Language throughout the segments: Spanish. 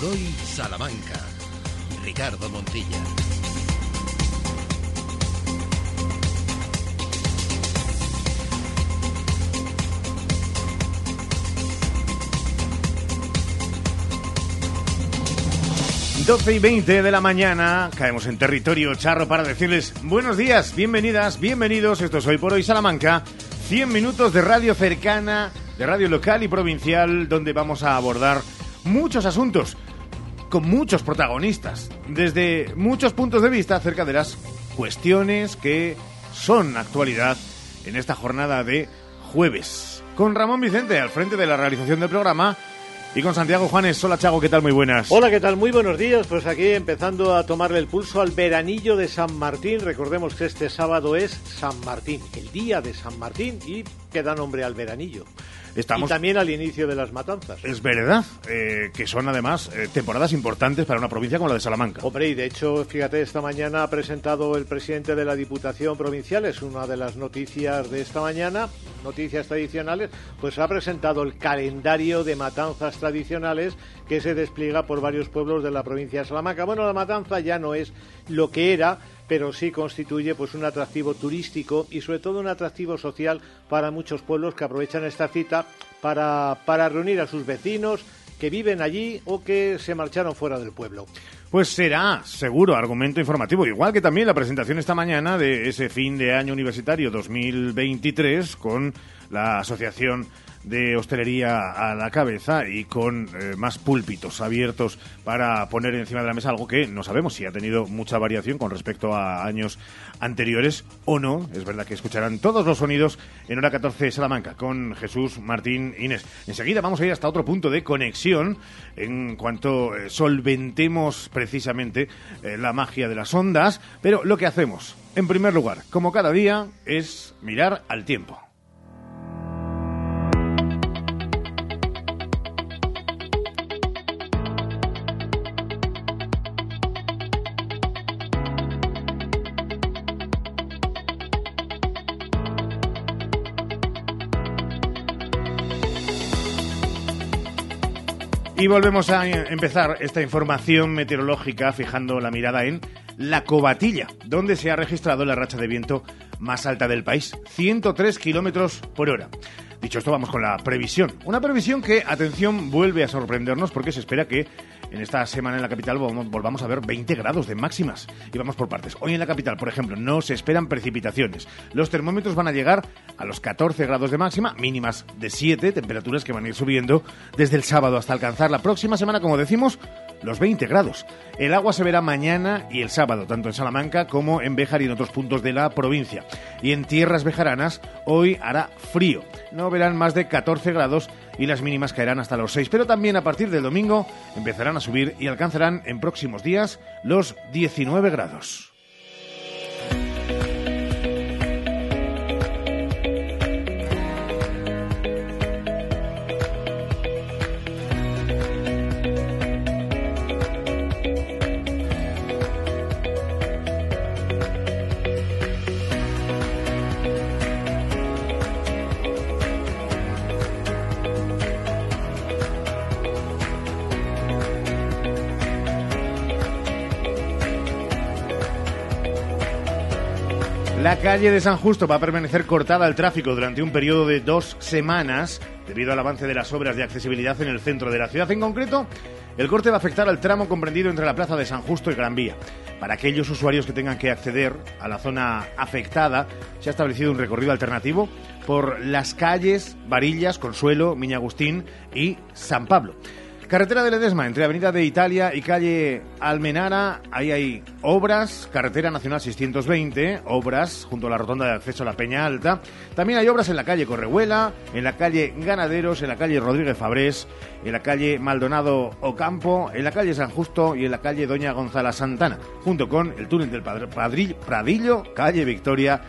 por hoy Salamanca. Ricardo Montilla. Doce y 20 de la mañana, caemos en territorio charro para decirles buenos días, bienvenidas, bienvenidos. Esto es Hoy por Hoy Salamanca. 100 minutos de radio cercana, de radio local y provincial, donde vamos a abordar muchos asuntos con muchos protagonistas, desde muchos puntos de vista acerca de las cuestiones que son actualidad en esta jornada de jueves. Con Ramón Vicente al frente de la realización del programa y con Santiago Juanes. Hola Chago, ¿qué tal? Muy buenas. Hola, ¿qué tal? Muy buenos días. Pues aquí empezando a tomarle el pulso al veranillo de San Martín. Recordemos que este sábado es San Martín, el día de San Martín y que da nombre al veranillo. Estamos... Y también al inicio de las matanzas. Es verdad, eh, que son además eh, temporadas importantes para una provincia como la de Salamanca. Hombre, y de hecho, fíjate, esta mañana ha presentado el presidente de la Diputación Provincial, es una de las noticias de esta mañana, noticias tradicionales, pues ha presentado el calendario de matanzas tradicionales que se despliega por varios pueblos de la provincia de Salamanca. Bueno, la matanza ya no es lo que era, pero sí constituye pues un atractivo turístico y sobre todo un atractivo social para muchos pueblos que aprovechan esta cita para, para reunir a sus vecinos que viven allí o que se marcharon fuera del pueblo. Pues será, seguro, argumento informativo, igual que también la presentación esta mañana de ese fin de año universitario 2023 con la Asociación de hostelería a la cabeza y con eh, más púlpitos abiertos para poner encima de la mesa algo que no sabemos si ha tenido mucha variación con respecto a años anteriores o no. Es verdad que escucharán todos los sonidos en hora 14 Salamanca con Jesús Martín Inés. Enseguida vamos a ir hasta otro punto de conexión en cuanto eh, solventemos precisamente eh, la magia de las ondas, pero lo que hacemos, en primer lugar, como cada día, es mirar al tiempo. Y volvemos a empezar esta información meteorológica fijando la mirada en la Cobatilla, donde se ha registrado la racha de viento más alta del país, 103 kilómetros por hora. Dicho esto, vamos con la previsión. Una previsión que, atención, vuelve a sorprendernos porque se espera que en esta semana en la capital volvamos a ver 20 grados de máximas. Y vamos por partes. Hoy en la capital, por ejemplo, no se esperan precipitaciones. Los termómetros van a llegar a los 14 grados de máxima, mínimas de 7, temperaturas que van a ir subiendo desde el sábado hasta alcanzar la próxima semana, como decimos, los 20 grados. El agua se verá mañana y el sábado, tanto en Salamanca como en Béjar y en otros puntos de la provincia. Y en tierras bejaranas hoy hará frío. No verán más de 14 grados y las mínimas caerán hasta los 6. Pero también a partir del domingo empezarán a subir y alcanzarán en próximos días los 19 grados. La calle de San Justo va a permanecer cortada al tráfico durante un periodo de dos semanas debido al avance de las obras de accesibilidad en el centro de la ciudad. En concreto, el corte va a afectar al tramo comprendido entre la Plaza de San Justo y Gran Vía. Para aquellos usuarios que tengan que acceder a la zona afectada, se ha establecido un recorrido alternativo por las calles Varillas, Consuelo, Miña Agustín y San Pablo. Carretera de Ledesma, entre Avenida de Italia y calle Almenara, ahí hay obras, Carretera Nacional 620, obras junto a la rotonda de acceso a la Peña Alta. También hay obras en la calle Correhuela, en la calle Ganaderos, en la calle Rodríguez Fabrés, en la calle Maldonado Ocampo, en la calle San Justo y en la calle Doña Gonzala Santana, junto con el túnel del Pradillo, calle Victoria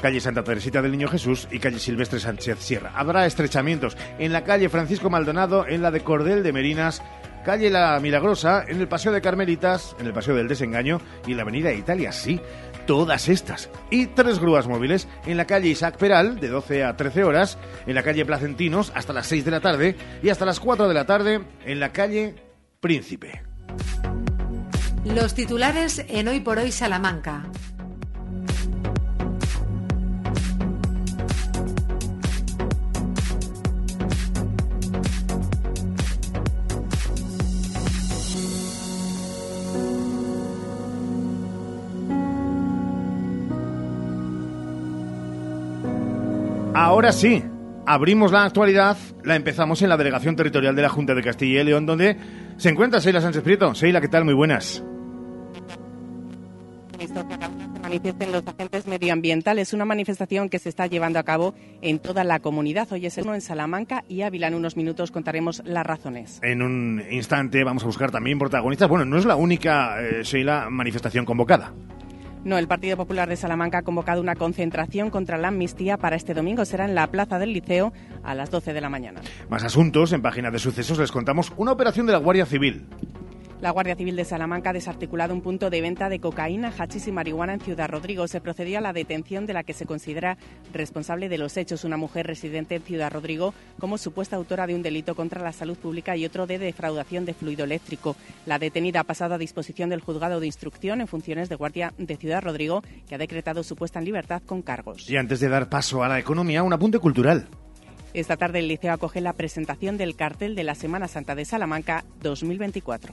calle Santa Teresita del Niño Jesús y calle Silvestre Sánchez Sierra. Habrá estrechamientos en la calle Francisco Maldonado, en la de Cordel de Merinas, calle La Milagrosa, en el Paseo de Carmelitas, en el Paseo del Desengaño y en la Avenida Italia, sí. Todas estas. Y tres grúas móviles en la calle Isaac Peral, de 12 a 13 horas, en la calle Placentinos, hasta las 6 de la tarde, y hasta las 4 de la tarde, en la calle Príncipe. Los titulares en Hoy por Hoy Salamanca. Ahora sí, abrimos la actualidad, la empezamos en la Delegación Territorial de la Junta de Castilla y León, donde se encuentra Seila Sánchez Prieto. Seila, ¿qué tal? Muy buenas. manifiesten los agentes medioambientales. Una manifestación que se está llevando a cabo en toda la comunidad. Hoy es el uno en Salamanca y Ávila. En unos minutos contaremos las razones. En un instante vamos a buscar también protagonistas. Bueno, no es la única, eh, Sheila, manifestación convocada. No, el Partido Popular de Salamanca ha convocado una concentración contra la amnistía para este domingo. Será en la Plaza del Liceo a las 12 de la mañana. Más asuntos. En página de sucesos les contamos una operación de la Guardia Civil. La Guardia Civil de Salamanca ha desarticulado un punto de venta de cocaína, hachís y marihuana en Ciudad Rodrigo. Se procedió a la detención de la que se considera responsable de los hechos, una mujer residente en Ciudad Rodrigo, como supuesta autora de un delito contra la salud pública y otro de defraudación de fluido eléctrico. La detenida ha pasado a disposición del juzgado de instrucción en funciones de Guardia de Ciudad Rodrigo, que ha decretado su puesta en libertad con cargos. Y antes de dar paso a la economía, un apunte cultural. Esta tarde el liceo acoge la presentación del cartel de la Semana Santa de Salamanca 2024.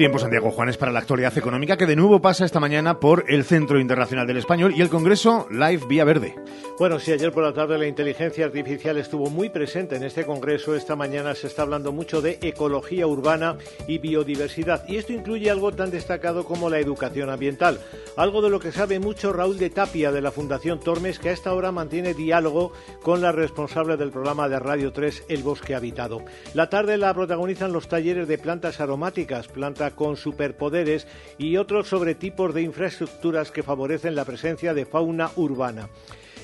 Tiempo Santiago Juanes para la actualidad económica que de nuevo pasa esta mañana por el Centro Internacional del Español y el Congreso Live Vía Verde. Bueno, si ayer por la tarde la inteligencia artificial estuvo muy presente en este Congreso, esta mañana se está hablando mucho de ecología urbana y biodiversidad. Y esto incluye algo tan destacado como la educación ambiental. Algo de lo que sabe mucho Raúl de Tapia de la Fundación Tormes, que a esta hora mantiene diálogo con la responsable del programa de Radio 3, El Bosque Habitado. La tarde la protagonizan los talleres de plantas aromáticas, con superpoderes y otros sobre tipos de infraestructuras que favorecen la presencia de fauna urbana.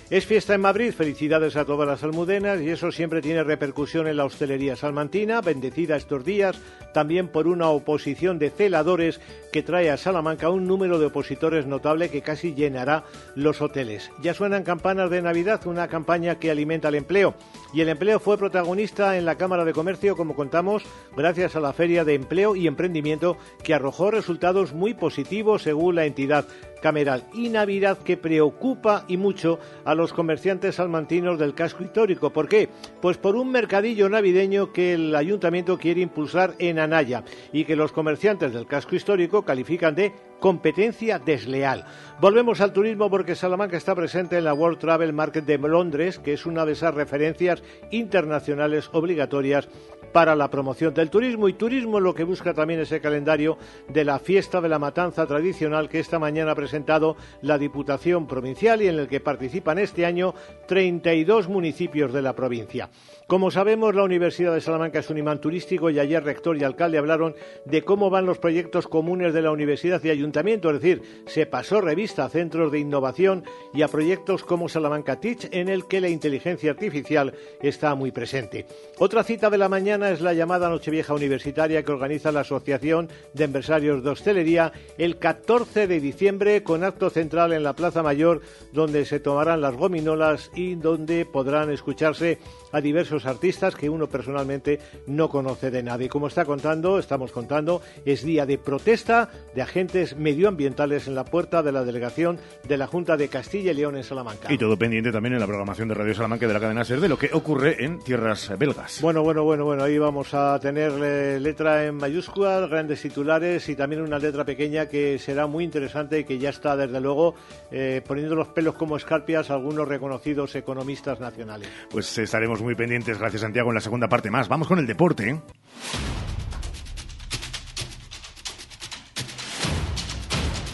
Es fiesta en Madrid, felicidades a todas las almudenas y eso siempre tiene repercusión en la hostelería salmantina, bendecida estos días también por una oposición de celadores que trae a Salamanca un número de opositores notable que casi llenará los hoteles. Ya suenan campanas de Navidad, una campaña que alimenta el empleo y el empleo fue protagonista en la Cámara de Comercio, como contamos, gracias a la Feria de Empleo y Emprendimiento que arrojó resultados muy positivos según la entidad cameral y Navidad que preocupa y mucho a los comerciantes salmantinos del casco histórico. ¿Por qué? Pues por un mercadillo navideño que el ayuntamiento quiere impulsar en Anaya y que los comerciantes del casco histórico califican de competencia desleal. Volvemos al turismo porque Salamanca está presente en la World Travel Market de Londres, que es una de esas referencias internacionales obligatorias para la promoción del turismo y turismo lo que busca también ese calendario de la fiesta de la matanza tradicional que esta mañana ha presentado la Diputación Provincial y en el que participan este año 32 municipios de la provincia. Como sabemos, la Universidad de Salamanca es un imán turístico y ayer rector y alcalde hablaron de cómo van los proyectos comunes de la universidad y ayuntamiento, es decir, se pasó revista a centros de innovación y a proyectos como Salamanca Teach en el que la inteligencia artificial está muy presente. Otra cita de la mañana es la llamada Nochevieja Universitaria que organiza la Asociación de Empresarios de Hostelería el 14 de diciembre con acto central en la Plaza Mayor donde se tomarán las gominolas y donde podrán escucharse a diversos artistas que uno personalmente no conoce de nada. Y como está contando, estamos contando, es día de protesta de agentes medioambientales en la puerta de la delegación de la Junta de Castilla y León en Salamanca. Y todo pendiente también en la programación de Radio Salamanca de la cadena SER de lo que ocurre en tierras belgas. Bueno, bueno, bueno, bueno, ahí vamos a tener eh, letra en mayúsculas, grandes titulares y también una letra pequeña que será muy interesante y que ya está desde luego eh, poniendo los pelos como escarpias a algunos reconocidos economistas nacionales. Pues estaremos muy pendientes, gracias Santiago, en la segunda parte más. Vamos con el deporte. ¿eh?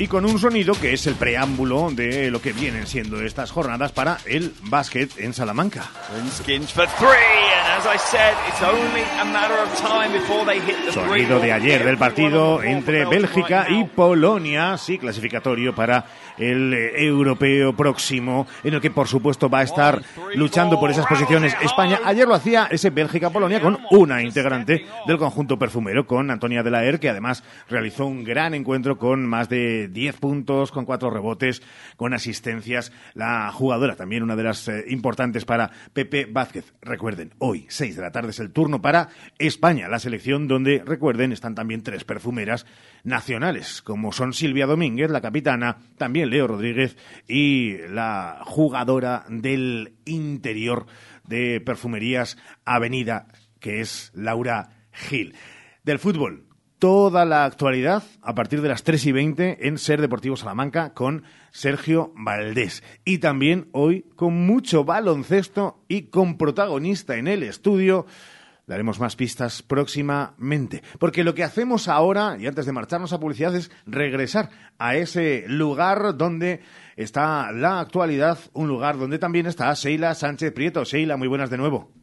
Y con un sonido que es el preámbulo de lo que vienen siendo estas jornadas para el básquet en Salamanca. Sonido de ayer del partido entre Bélgica y Polonia, sí, clasificatorio para el eh, europeo próximo, en el que por supuesto va a estar luchando por esas posiciones España. Ayer lo hacía ese Bélgica-Polonia con una integrante del conjunto perfumero, con Antonia de la Er, que además realizó un gran encuentro con más de 10 puntos, con cuatro rebotes, con asistencias. La jugadora, también una de las eh, importantes para Pepe Vázquez. Recuerden, hoy, 6 de la tarde, es el turno para España, la selección donde, recuerden, están también tres perfumeras nacionales, como son Silvia Domínguez, la capitana, también Leo Rodríguez y la jugadora del interior de Perfumerías Avenida, que es Laura Gil. Del fútbol, toda la actualidad a partir de las 3 y 20 en Ser Deportivo Salamanca con Sergio Valdés. Y también hoy con mucho baloncesto y con protagonista en el estudio. Daremos más pistas próximamente. Porque lo que hacemos ahora, y antes de marcharnos a publicidad, es regresar a ese lugar donde está la actualidad, un lugar donde también está Sheila Sánchez Prieto. Sheila, muy buenas de nuevo.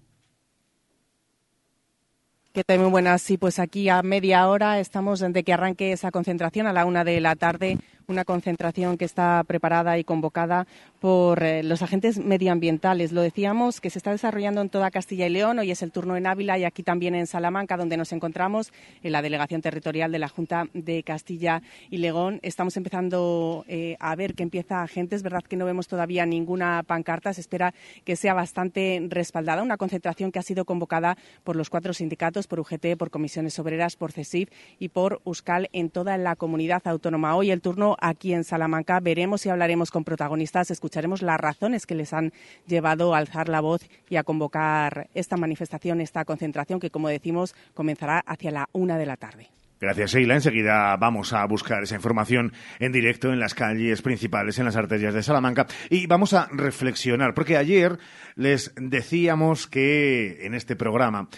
¿Qué tal? Muy buenas. Sí, pues aquí a media hora estamos de que arranque esa concentración a la una de la tarde una concentración que está preparada y convocada por eh, los agentes medioambientales. Lo decíamos que se está desarrollando en toda Castilla y León. Hoy es el turno en Ávila y aquí también en Salamanca, donde nos encontramos en la delegación territorial de la Junta de Castilla y León. Estamos empezando eh, a ver que empieza gente. Es verdad que no vemos todavía ninguna pancarta. Se espera que sea bastante respaldada. Una concentración que ha sido convocada por los cuatro sindicatos, por UGT, por Comisiones Obreras, por CESIF y por USCAL en toda la comunidad autónoma. Hoy el turno aquí en Salamanca. Veremos y hablaremos con protagonistas, escucharemos las razones que les han llevado a alzar la voz y a convocar esta manifestación, esta concentración que, como decimos, comenzará hacia la una de la tarde. Gracias, Sheila. Enseguida vamos a buscar esa información en directo en las calles principales, en las arterias de Salamanca, y vamos a reflexionar, porque ayer les decíamos que en este programa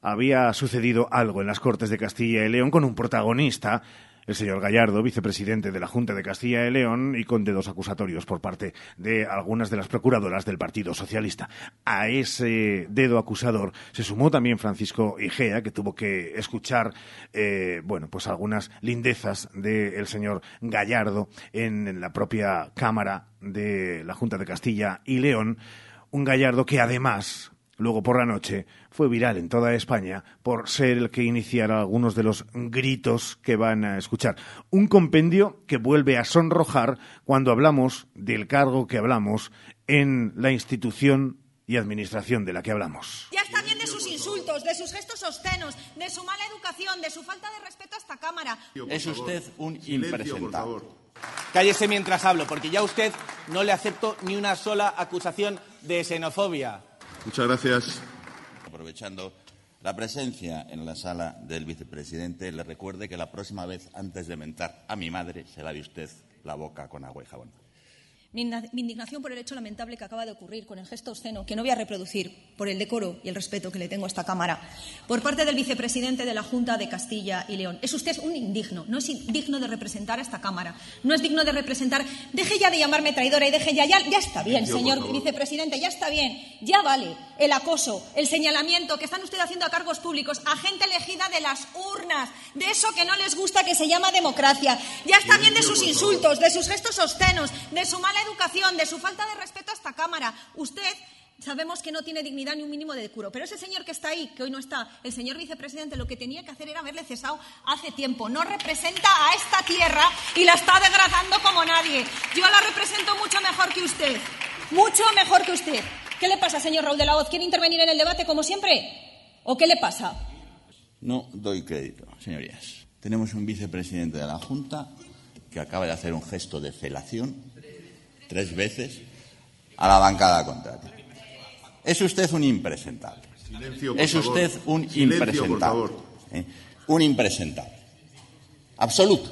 había sucedido algo en las Cortes de Castilla y León con un protagonista el señor Gallardo, vicepresidente de la Junta de Castilla y León, y con dedos acusatorios por parte de algunas de las procuradoras del Partido Socialista. A ese dedo acusador se sumó también Francisco Igea, que tuvo que escuchar, eh, bueno, pues algunas lindezas del señor Gallardo en la propia Cámara de la Junta de Castilla y León. Un Gallardo que además luego por la noche, fue viral en toda España por ser el que iniciara algunos de los gritos que van a escuchar. Un compendio que vuelve a sonrojar cuando hablamos del cargo que hablamos en la institución y administración de la que hablamos. Ya está bien de sus insultos, de sus gestos obscenos, de su mala educación, de su falta de respeto a esta Cámara. Es usted un impresentable. Cállese mientras hablo, porque ya a usted no le acepto ni una sola acusación de xenofobia. Muchas gracias. Aprovechando la presencia en la sala del vicepresidente, le recuerde que la próxima vez, antes de mentar a mi madre, se lave usted la boca con agua y jabón mi indignación por el hecho lamentable que acaba de ocurrir con el gesto obsceno, que no voy a reproducir por el decoro y el respeto que le tengo a esta Cámara, por parte del vicepresidente de la Junta de Castilla y León. Es usted un indigno, no es digno de representar a esta Cámara, no es digno de representar. Deje ya de llamarme traidora y deje ya, ya, ya está bien, señor vicepresidente, ya está bien, ya vale el acoso, el señalamiento que están ustedes haciendo a cargos públicos, a gente elegida de las urnas, de eso que no les gusta que se llama democracia. Ya está bien de sus insultos, de sus gestos obscenos, de su mala educación, de su falta de respeto a esta Cámara. Usted sabemos que no tiene dignidad ni un mínimo de decuro. Pero ese señor que está ahí, que hoy no está, el señor vicepresidente, lo que tenía que hacer era haberle cesado hace tiempo. No representa a esta tierra y la está degradando como nadie. Yo la represento mucho mejor que usted. Mucho mejor que usted. ¿Qué le pasa, señor Raúl de la Hoz? ¿Quiere intervenir en el debate como siempre? ¿O qué le pasa? No doy crédito, señorías. Tenemos un vicepresidente de la Junta que acaba de hacer un gesto de felación tres veces a la bancada contraria. Es usted un impresentable. es usted un impresentable. ¿eh? Un impresentable. Absoluto.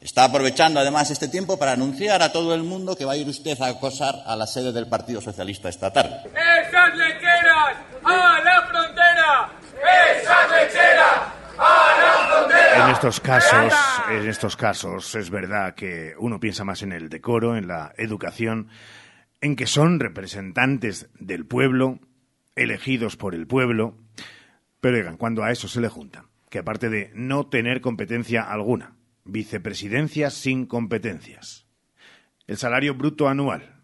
Está aprovechando además este tiempo para anunciar a todo el mundo que va a ir usted a acosar a la sede del Partido Socialista esta tarde. ¡Esas lecheras a la frontera! ¡Esas lecheras! En estos casos, en estos casos es verdad que uno piensa más en el decoro, en la educación, en que son representantes del pueblo, elegidos por el pueblo, pero oigan, cuando a eso se le junta, que aparte de no tener competencia alguna, vicepresidencias sin competencias, el salario bruto anual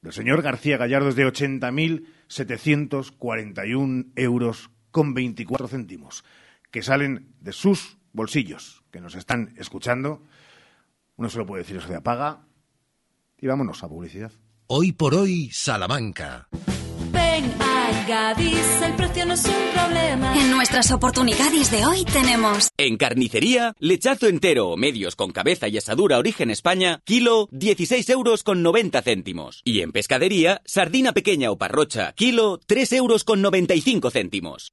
del señor García Gallardo es de 80.741 euros con 24 céntimos, que salen de sus bolsillos, que nos están escuchando, Uno solo puede decir eso de apaga y vámonos a publicidad. Hoy por hoy, Salamanca. Ven a Gadis, el precio no es un problema. En nuestras oportunidades de hoy tenemos. En carnicería, lechazo entero o medios con cabeza y asadura origen España, kilo 16 euros con 90 céntimos. Y en pescadería, sardina pequeña o parrocha, kilo 3 euros con 95 céntimos.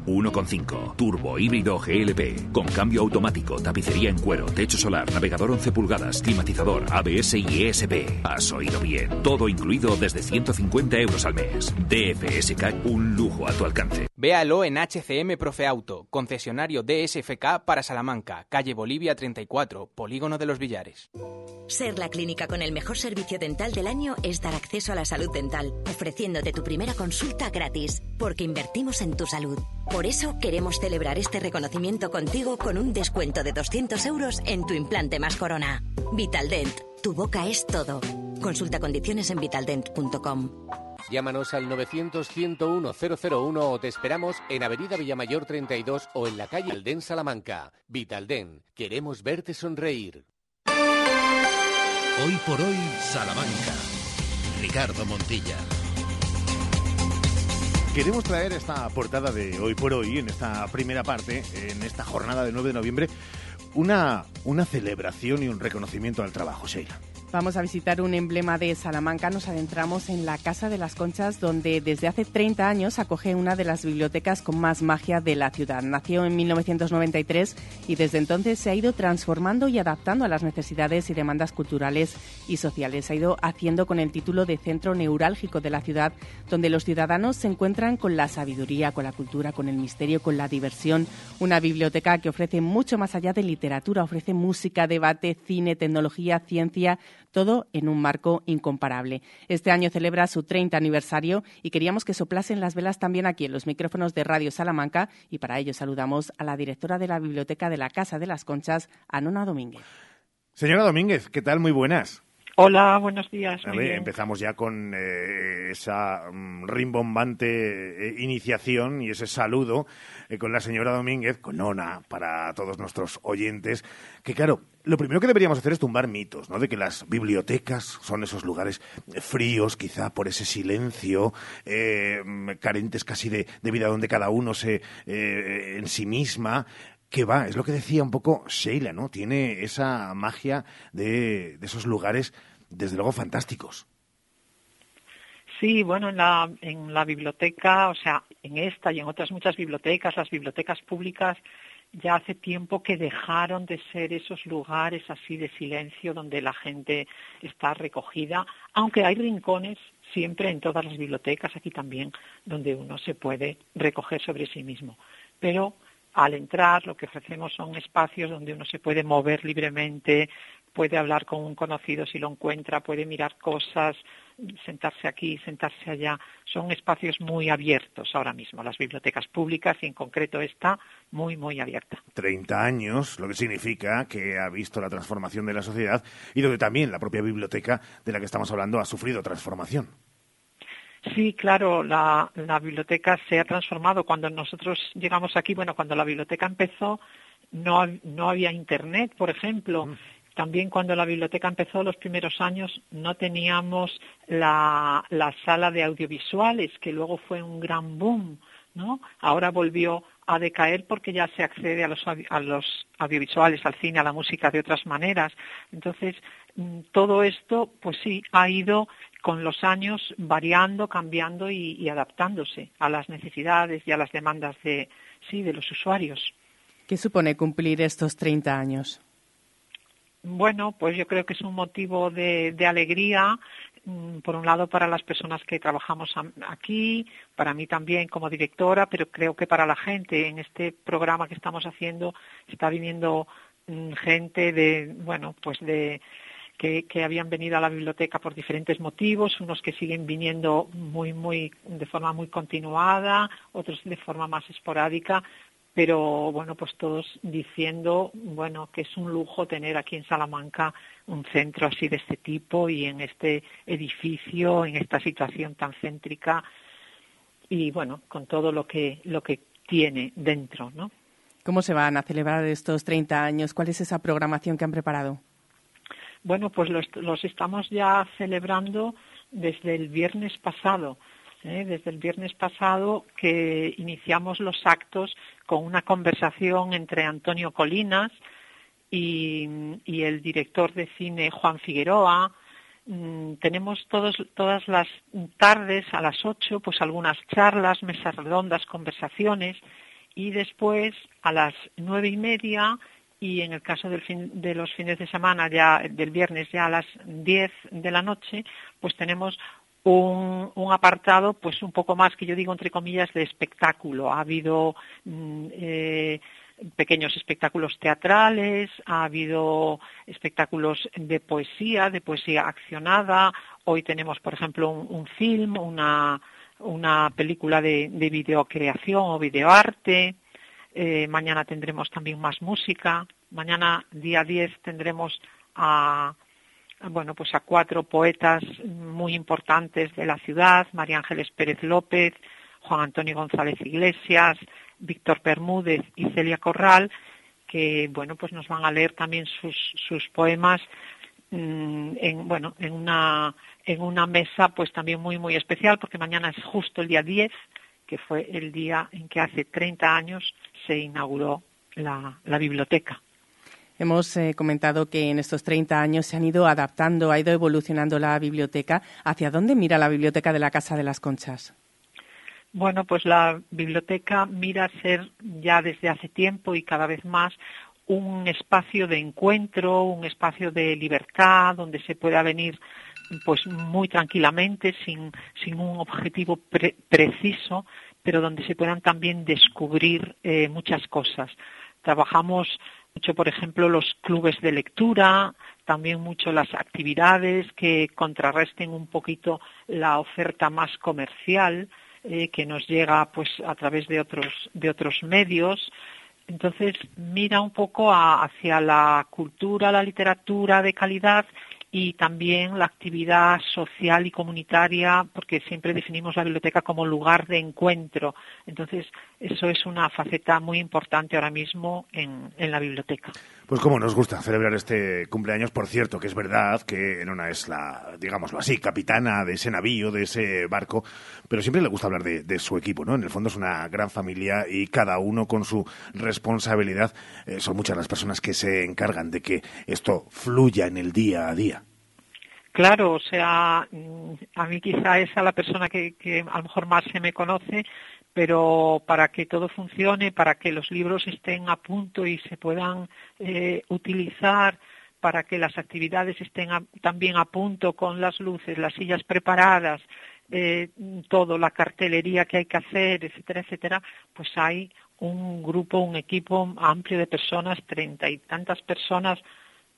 1.5 Turbo híbrido GLP con cambio automático, tapicería en cuero, techo solar, navegador 11 pulgadas, climatizador, ABS y ESP. Has oído bien. Todo incluido desde 150 euros al mes. DFSK un lujo a tu alcance. Véalo en HCM Profe Auto, concesionario DSFK para Salamanca, calle Bolivia 34, Polígono de los Villares. Ser la clínica con el mejor servicio dental del año es dar acceso a la salud dental, ofreciéndote tu primera consulta gratis, porque invertimos en tu salud. Por eso queremos celebrar este reconocimiento contigo con un descuento de 200 euros en tu implante más corona. Vitaldent, tu boca es todo. Consulta condiciones en vitaldent.com. Llámanos al 900-101-001 o te esperamos en Avenida Villamayor 32 o en la calle Alden Salamanca. Vitalden, queremos verte sonreír. Hoy por hoy, Salamanca. Ricardo Montilla. Queremos traer esta portada de hoy por hoy, en esta primera parte, en esta jornada del 9 de noviembre, una, una celebración y un reconocimiento al trabajo, Sheila. Vamos a visitar un emblema de Salamanca. Nos adentramos en la Casa de las Conchas, donde desde hace 30 años acoge una de las bibliotecas con más magia de la ciudad. Nació en 1993 y desde entonces se ha ido transformando y adaptando a las necesidades y demandas culturales y sociales. Se ha ido haciendo con el título de centro neurálgico de la ciudad, donde los ciudadanos se encuentran con la sabiduría, con la cultura, con el misterio, con la diversión. Una biblioteca que ofrece mucho más allá de literatura, ofrece música, debate, cine, tecnología, ciencia todo en un marco incomparable. Este año celebra su 30 aniversario y queríamos que soplasen las velas también aquí en los micrófonos de Radio Salamanca y para ello saludamos a la directora de la Biblioteca de la Casa de las Conchas, Anona Domínguez. Señora Domínguez, ¿qué tal? Muy buenas. Hola, buenos días. A ver, empezamos ya con eh, esa mm, rimbombante eh, iniciación y ese saludo eh, con la señora Domínguez, con Nona, para todos nuestros oyentes, que claro, lo primero que deberíamos hacer es tumbar mitos, ¿no? De que las bibliotecas son esos lugares fríos, quizá por ese silencio, carentes casi de, vida donde cada uno se en sí misma que va, es lo que decía un poco Sheila, ¿no? Tiene esa magia de, esos lugares, desde luego, fantásticos. Sí, bueno, en la, en la biblioteca, o sea, en esta y en otras muchas bibliotecas, las bibliotecas públicas, ya hace tiempo que dejaron de ser esos lugares así de silencio donde la gente está recogida, aunque hay rincones siempre en todas las bibliotecas, aquí también, donde uno se puede recoger sobre sí mismo. Pero al entrar lo que ofrecemos son espacios donde uno se puede mover libremente, puede hablar con un conocido si lo encuentra, puede mirar cosas, sentarse aquí, sentarse allá. Son espacios muy abiertos ahora mismo, las bibliotecas públicas y en concreto esta muy, muy abierta. Treinta años, lo que significa que ha visto la transformación de la sociedad y donde también la propia biblioteca de la que estamos hablando ha sufrido transformación. Sí, claro, la, biblioteca se ha transformado. Cuando nosotros llegamos aquí, bueno, cuando la biblioteca empezó, no, no había Internet, por ejemplo. También cuando la biblioteca empezó los primeros años no teníamos la, la sala de audiovisuales, que luego fue un gran boom, ¿no? Ahora volvió a decaer porque ya se accede a los, audiovisuales, al cine, a la música de otras maneras. Entonces, mm, todo esto, pues sí, ha ido con los años variando, cambiando y, adaptándose a las necesidades y a las demandas de, sí, de los usuarios. ¿Qué supone cumplir estos 30 años? Bueno, pues yo creo que es un motivo de, alegría mm, por un lado para las personas que trabajamos aquí, para mí también como directora, pero creo que para la gente en este programa que estamos haciendo está viniendo mm, gente de, bueno, pues de que, que, habían venido a la biblioteca por diferentes motivos, unos que siguen viniendo muy, muy, de forma muy continuada, otros de forma más esporádica, pero bueno, pues todos diciendo, bueno, que es un lujo tener aquí en Salamanca un centro así de este tipo y en este edificio, en esta situación tan céntrica y bueno, con todo lo que lo que tiene dentro, ¿no? ¿Cómo se van a celebrar estos 30 años? ¿Cuál es esa programación que han preparado? Bueno, pues los, los estamos ya celebrando desde el viernes pasado. ¿Eh? desde el viernes pasado que iniciamos los actos con una conversación entre Antonio Colinas y, el director de cine Juan Figueroa. Mm, tenemos todos, todas las tardes a las ocho pues algunas charlas, mesas redondas, conversaciones y después a las nueve y media y en el caso de los fines de semana, ya del viernes ya a las diez de la noche, pues tenemos un, apartado, pues un poco más que yo digo entre comillas de espectáculo. Ha habido mm, eh, pequeños espectáculos teatrales, ha habido espectáculos de poesía, de poesía accionada. Hoy tenemos, por ejemplo, un, film, una, una película de, de videocreación o videoarte. Eh, mañana tendremos también más música. Mañana, día 10, tendremos a bueno, pues a cuatro poetas muy importantes de la ciudad, María Ángeles Pérez López, Juan Antonio González Iglesias, Víctor Bermúdez y Celia Corral, que bueno, pues nos van a leer también sus, sus poemas mm, en bueno, en una en una mesa pues también muy muy especial porque mañana es justo el día 10, que fue el día en que hace 30 años se inauguró la biblioteca. Hemos eh, comentado que en estos 30 años se han ido adaptando, ha ido evolucionando la biblioteca. ¿Hacia dónde mira la biblioteca de la Casa de las Conchas? Bueno, pues la biblioteca mira a ser ya desde hace tiempo y cada vez más un espacio de encuentro, un espacio de libertad, donde se pueda venir pues muy tranquilamente, sin, sin un objetivo preciso, pero donde se puedan también descubrir eh, muchas cosas. Trabajamos mucho, por ejemplo, los clubes de lectura, también mucho las actividades que contrarresten un poquito la oferta más comercial eh, que nos llega pues a través de otros de otros medios. Entonces mira un poco hacia la cultura, la literatura de calidad y también la actividad social y comunitaria, porque siempre definimos la biblioteca como lugar de encuentro. Entonces, eso es una faceta muy importante ahora mismo en, la biblioteca. Pues como nos gusta celebrar este cumpleaños, por cierto, que es verdad que Enona es la, digámoslo así, capitana de ese navío, de ese barco, pero siempre le gusta hablar de, su equipo, ¿no? En el fondo es una gran familia y cada uno con su responsabilidad. Eh, son muchas las personas que se encargan de que esto fluya en el día a día. Claro, o sea, mm, a mí quizá es a la persona que, a lo mejor más se me conoce, pero para que todo funcione, para que los libros estén a punto y se puedan eh, utilizar, para que las actividades estén también a punto con las luces, las sillas preparadas, eh, todo, la cartelería que hay que hacer, etcétera, etcétera, pues hay un grupo, un equipo amplio de personas, treinta y tantas personas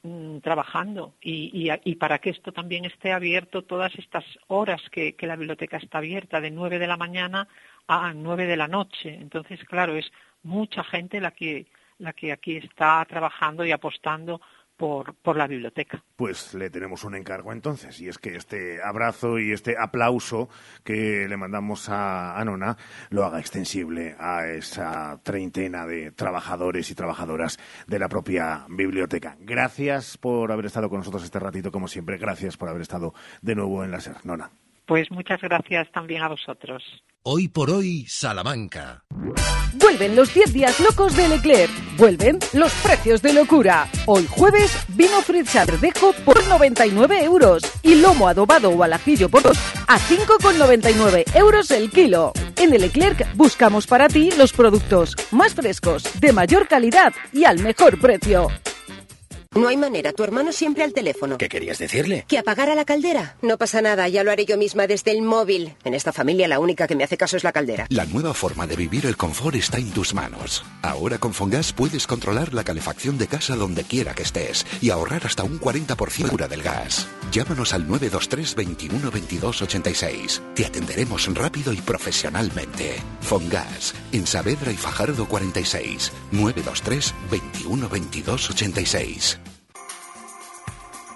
Mm, trabajando. Y, para que esto también esté abierto todas estas horas que la biblioteca está abierta, de nueve de la mañana a nueve de la noche. Entonces, claro, es mucha gente la que, la que aquí está trabajando y apostando por, por, la biblioteca. Pues le tenemos un encargo entonces, y es que este abrazo y este aplauso que le mandamos a Anona lo haga extensible a esa treintena de trabajadores y trabajadoras de la propia biblioteca. Gracias por haber estado con nosotros este ratito, como siempre. Gracias por haber estado de nuevo en la SER. Nona. Pues muchas gracias también a vosotros. Hoy por hoy, Salamanca. Vuelven los 10 días locos de Leclerc. Vuelven los precios de locura. Hoy jueves, vino Fritz Verdejo por 99 euros. Y lomo adobado o al ajillo por 2 a 5,99 euros el kilo. En el Leclerc buscamos para ti los productos más frescos, de mayor calidad y al mejor precio. No hay manera, tu hermano siempre al teléfono. ¿Qué querías decirle? ¿Que apagara la caldera? No pasa nada, ya lo haré yo misma desde el móvil. En esta familia la única que me hace caso es la caldera. La nueva forma de vivir el confort está en tus manos. Ahora con Fongas puedes controlar la calefacción de casa donde quiera que estés y ahorrar hasta un 40% cura del gas. Llámanos al 923 21 22 86. Te atenderemos rápido y profesionalmente. Fongas, en Saavedra y Fajardo 46. 923 21 22 86.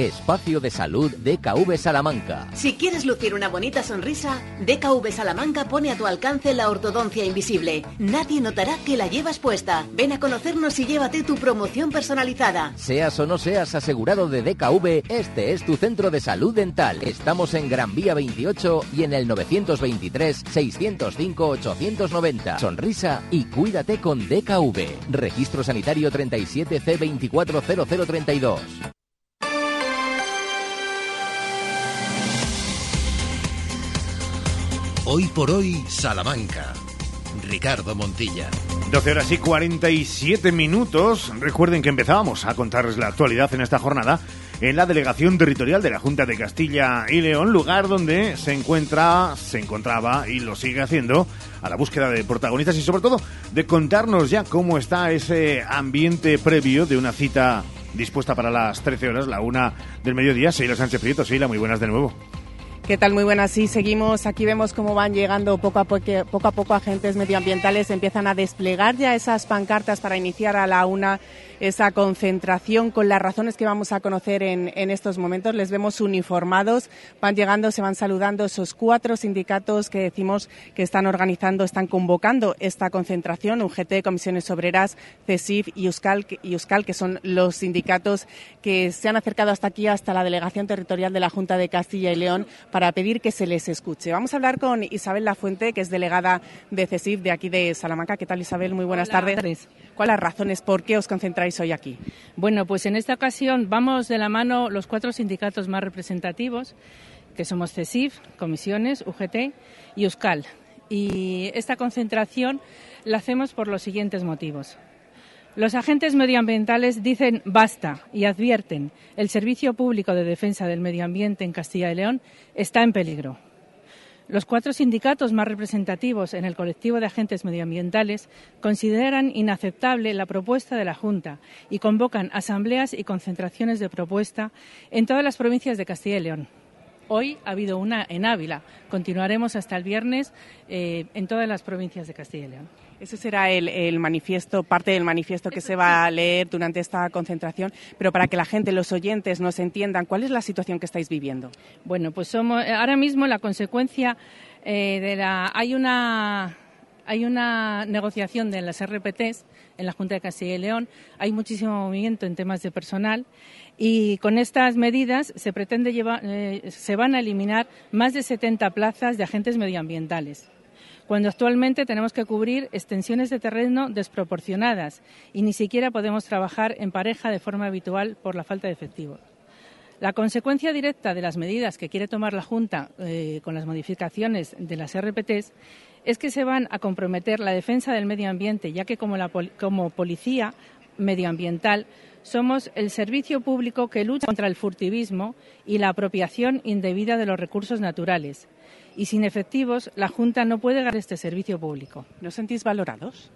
Espacio de Salud DKV Salamanca. Si quieres lucir una bonita sonrisa, DKV Salamanca pone a tu alcance la ortodoncia invisible. Nadie notará que la llevas puesta. Ven a conocernos y llévate tu promoción personalizada. Seas o no seas asegurado de DKV, este es tu centro de salud dental. Estamos en Gran Vía 28 y en el 923-605-890. Sonrisa y cuídate con DKV. Registro Sanitario 37C240032. Hoy por hoy, Salamanca. Ricardo Montilla. 12 horas y 47 minutos. Recuerden que empezábamos a contarles la actualidad en esta jornada en la delegación territorial de la Junta de Castilla y León, lugar donde se encuentra, se encontraba y lo sigue haciendo a la búsqueda de protagonistas y sobre todo de contarnos ya cómo está ese ambiente previo de una cita dispuesta para las 13 horas, la una del mediodía. Seila Sánchez Prieto, Seila, muy buenas de nuevo. ¿Qué tal? Muy buenas. Sí, seguimos. Aquí vemos cómo van llegando poco a poco, poco a poco agentes medioambientales. Empiezan a desplegar ya esas pancartas para iniciar a la una esa concentración con las razones que vamos a conocer en, en, estos momentos. Les vemos uniformados, van llegando, se van saludando esos cuatro sindicatos que decimos que están organizando, están convocando esta concentración, UGT, Comisiones Obreras, CESIF y Euskal, y Euskal, que son los sindicatos que se han acercado hasta aquí, hasta la delegación territorial de la Junta de Castilla y León, para pedir que se les escuche. Vamos a hablar con Isabel Lafuente, que es delegada de CESIF de aquí de Salamanca. ¿Qué tal, Isabel? Muy buenas Hola, tardes. ¿Cuáles las razones por qué os concentráis hoy aquí? Bueno, pues en esta ocasión vamos de la mano los cuatro sindicatos más representativos, que somos CESIF, Comisiones, UGT y Euskal. Y esta concentración la hacemos por los siguientes motivos. Los agentes medioambientales dicen basta y advierten el servicio público de defensa del medio ambiente en Castilla y León está en peligro. Los cuatro sindicatos más representativos en el colectivo de agentes medioambientales consideran inaceptable la propuesta de la Junta y convocan asambleas y concentraciones de propuesta en todas las provincias de Castilla y León. Hoy ha habido una en Ávila. Continuaremos hasta el viernes eh, en todas las provincias de Castilla y León. Ese será el, el, manifiesto, parte del manifiesto que se va a leer durante esta concentración, pero para que la gente, los oyentes, nos entiendan, ¿cuál es la situación que estáis viviendo? Bueno, pues somos ahora mismo la consecuencia eh, de la hay una hay una negociación de las RPTs en la Junta de Castilla y León, hay muchísimo movimiento en temas de personal y con estas medidas se pretende llevar, eh, se van a eliminar más de 70 plazas de agentes medioambientales cuando actualmente tenemos que cubrir extensiones de terreno desproporcionadas y ni siquiera podemos trabajar en pareja de forma habitual por la falta de efectivos. La consecuencia directa de las medidas que quiere tomar la Junta eh, con las modificaciones de las RPTs es que se van a comprometer la defensa del medio ambiente, ya que como, policía medioambiental somos el servicio público que lucha contra el furtivismo y la apropiación indebida de los recursos naturales y sin efectivos la Junta no puede dar este servicio público. ¿No sentís valorados?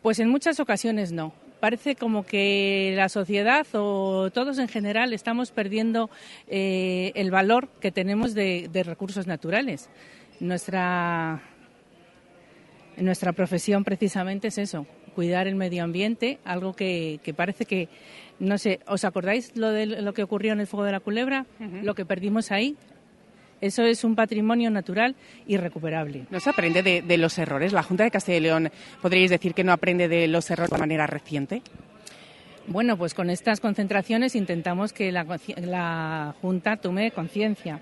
Pues en muchas ocasiones no. Parece como que la sociedad o todos en general estamos perdiendo eh, el valor que tenemos de, de recursos naturales. Nuestra, nuestra profesión precisamente es eso, cuidar el medio ambiente, algo que, que, parece que, no sé, ¿os acordáis lo de lo que ocurrió en el Fuego de la Culebra? Uh -huh. Lo que perdimos ahí, eso es un patrimonio natural irrecuperable. ¿No se aprende de, de, los errores? ¿La Junta de Castilla y León podríais decir que no aprende de los errores de manera reciente? Bueno, pues con estas concentraciones intentamos que la, la Junta tome conciencia.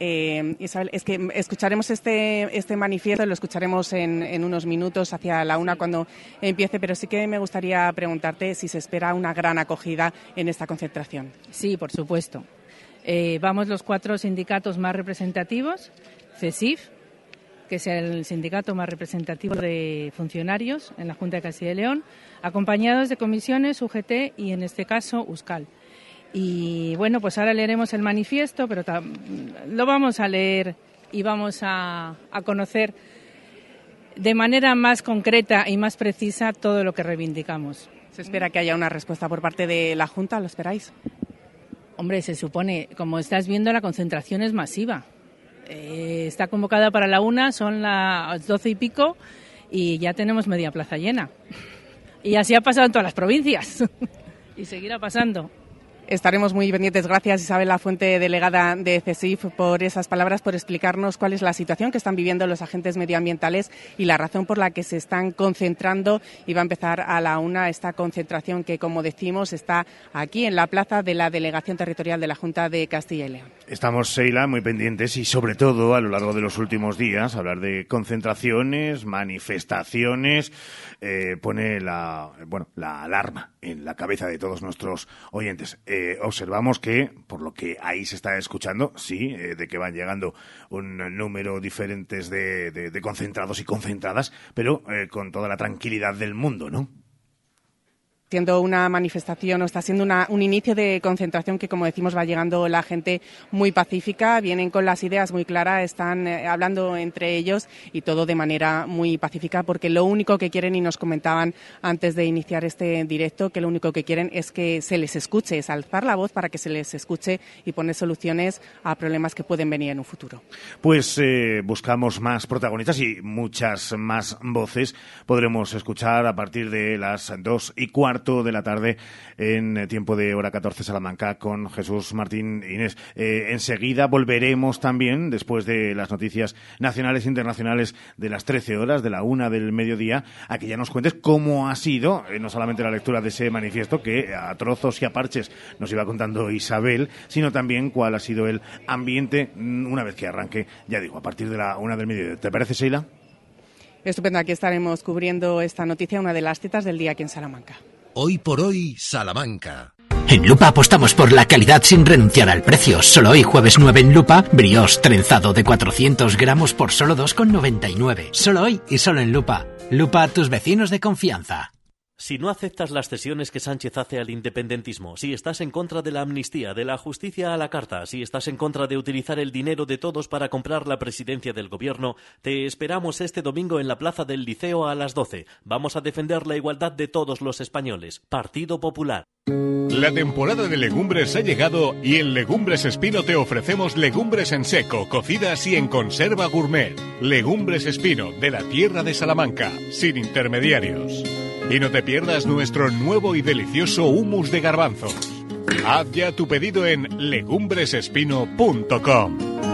Eh, Isabel, es que escucharemos este, este manifiesto, lo escucharemos en, en, unos minutos hacia la una cuando empiece, pero sí que me gustaría preguntarte si se espera una gran acogida en esta concentración. Sí, por supuesto. Eh, vamos los cuatro sindicatos más representativos, CESIF, que es el sindicato más representativo de funcionarios en la Junta de Castilla y León, acompañados de comisiones, UGT y en este caso USCAL. Y bueno, pues ahora leeremos el manifiesto, pero lo vamos a leer y vamos a, a conocer de manera más concreta y más precisa todo lo que reivindicamos. ¿Se espera que haya una respuesta por parte de la Junta? ¿Lo esperáis? Hombre, se supone, como estás viendo, la concentración es masiva. Eh, está convocada para la una, son las doce y pico y ya tenemos media plaza llena. Y así ha pasado en todas las provincias y seguirá pasando. Estaremos muy pendientes. Gracias, Isabel La Fuente, delegada de CESIF, por esas palabras, por explicarnos cuál es la situación que están viviendo los agentes medioambientales y la razón por la que se están concentrando. Y va a empezar a la una esta concentración que, como decimos, está aquí en la plaza de la Delegación Territorial de la Junta de Castilla y León. Estamos, Seila, muy pendientes y, sobre todo, a lo largo de los últimos días, hablar de concentraciones, manifestaciones, eh, pone la, bueno, la alarma en la cabeza de todos nuestros oyentes. Eh, observamos que, por lo que ahí se está escuchando, sí, eh, de que van llegando un número diferentes de, concentrados y concentradas, pero eh, con toda la tranquilidad del mundo, ¿no? Siendo una manifestación o está siendo un inicio de concentración que, como decimos, va llegando la gente muy pacífica, vienen con las ideas muy claras, están eh, hablando entre ellos y todo de manera muy pacífica, porque lo único que quieren, y nos comentaban antes de iniciar este directo, que lo único que quieren es que se les escuche, es alzar la voz para que se les escuche y poner soluciones a problemas que pueden venir en un futuro. Pues eh, buscamos más protagonistas y muchas más voces podremos escuchar a partir de las dos y cuarto de la tarde en eh, tiempo de hora 14 Salamanca con Jesús Martín Inés. Eh, enseguida volveremos también, después de las noticias nacionales e internacionales de las 13 horas, de la una del mediodía, a que ya nos cuentes cómo ha sido, eh, no solamente la lectura de ese manifiesto que a trozos y a parches nos iba contando Isabel, sino también cuál ha sido el ambiente mm, una vez que arranque, ya digo, a partir de la una del mediodía. ¿Te parece, Sheila? Estupendo, aquí estaremos cubriendo esta noticia, una de las citas del día aquí en Salamanca. Hoy por hoy, Salamanca. En Lupa apostamos por la calidad sin renunciar al precio. Solo hoy, jueves 9 en Lupa, brioche trenzado de 400 gramos por solo 2,99. Solo hoy y solo en Lupa. Lupa, tus vecinos de confianza. Si no aceptas las cesiones que Sánchez hace al independentismo, si estás en contra de la amnistía, de la justicia a la carta, si estás en contra de utilizar el dinero de todos para comprar la presidencia del gobierno, te esperamos este domingo en la Plaza del Liceo a las 12. Vamos a defender la igualdad de todos los españoles. Partido Popular. La temporada de legumbres ha llegado y en Legumbres Espino te ofrecemos legumbres en seco, cocidas y en conserva gourmet. Legumbres Espino, de la tierra de Salamanca, sin intermediarios. Y no te pierdas nuestro nuevo y delicioso humus de garbanzos. Haz ya tu pedido en legumbresespino.com.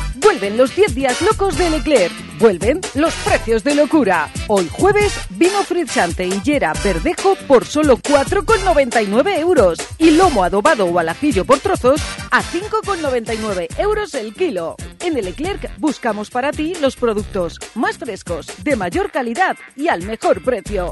Vuelven los 10 días locos de Leclerc. Vuelven los precios de locura. Hoy jueves, vino frizzante y yera verdejo por solo 4,99 euros. Y lomo adobado o al ajillo por trozos a 5,99 euros el kilo. En Leclerc buscamos para ti los productos más frescos, de mayor calidad y al mejor precio.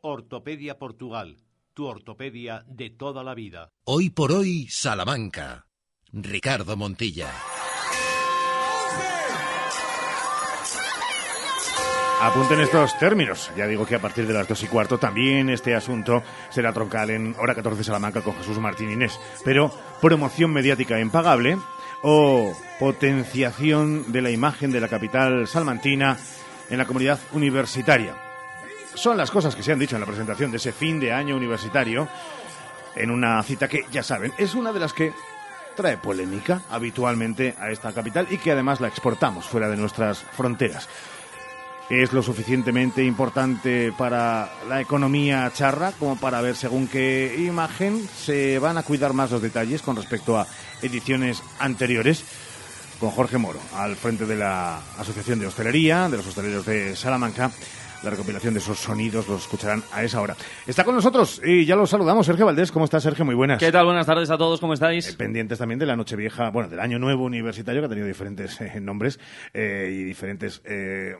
Ortopedia Portugal, tu ortopedia de toda la vida. Hoy por hoy, Salamanca. Ricardo Montilla. Apunten estos términos. Ya digo que a partir de las dos y cuarto también este asunto será troncal en Hora 14 Salamanca con Jesús Martín Inés. Pero promoción mediática impagable o potenciación de la imagen de la capital salmantina en la comunidad universitaria. Son las cosas que se han dicho en la presentación de ese fin de año universitario en una cita que, ya saben, es una de las que trae polémica habitualmente a esta capital y que además la exportamos fuera de nuestras fronteras. Es lo suficientemente importante para la economía charra como para ver según qué imagen se van a cuidar más los detalles con respecto a ediciones anteriores con Jorge Moro al frente de la Asociación de Hostelería, de los hosteleros de Salamanca la recopilación de esos sonidos los escucharán a esa hora. Está con nosotros y ya lo saludamos, Sergio Valdés. ¿Cómo estás, Sergio? Muy buenas. ¿Qué tal? Buenas tardes a todos, ¿cómo estáis? Eh, pendientes también de la Nochevieja, bueno, del Año Nuevo Universitario, que ha tenido diferentes eh, nombres eh, y diferentes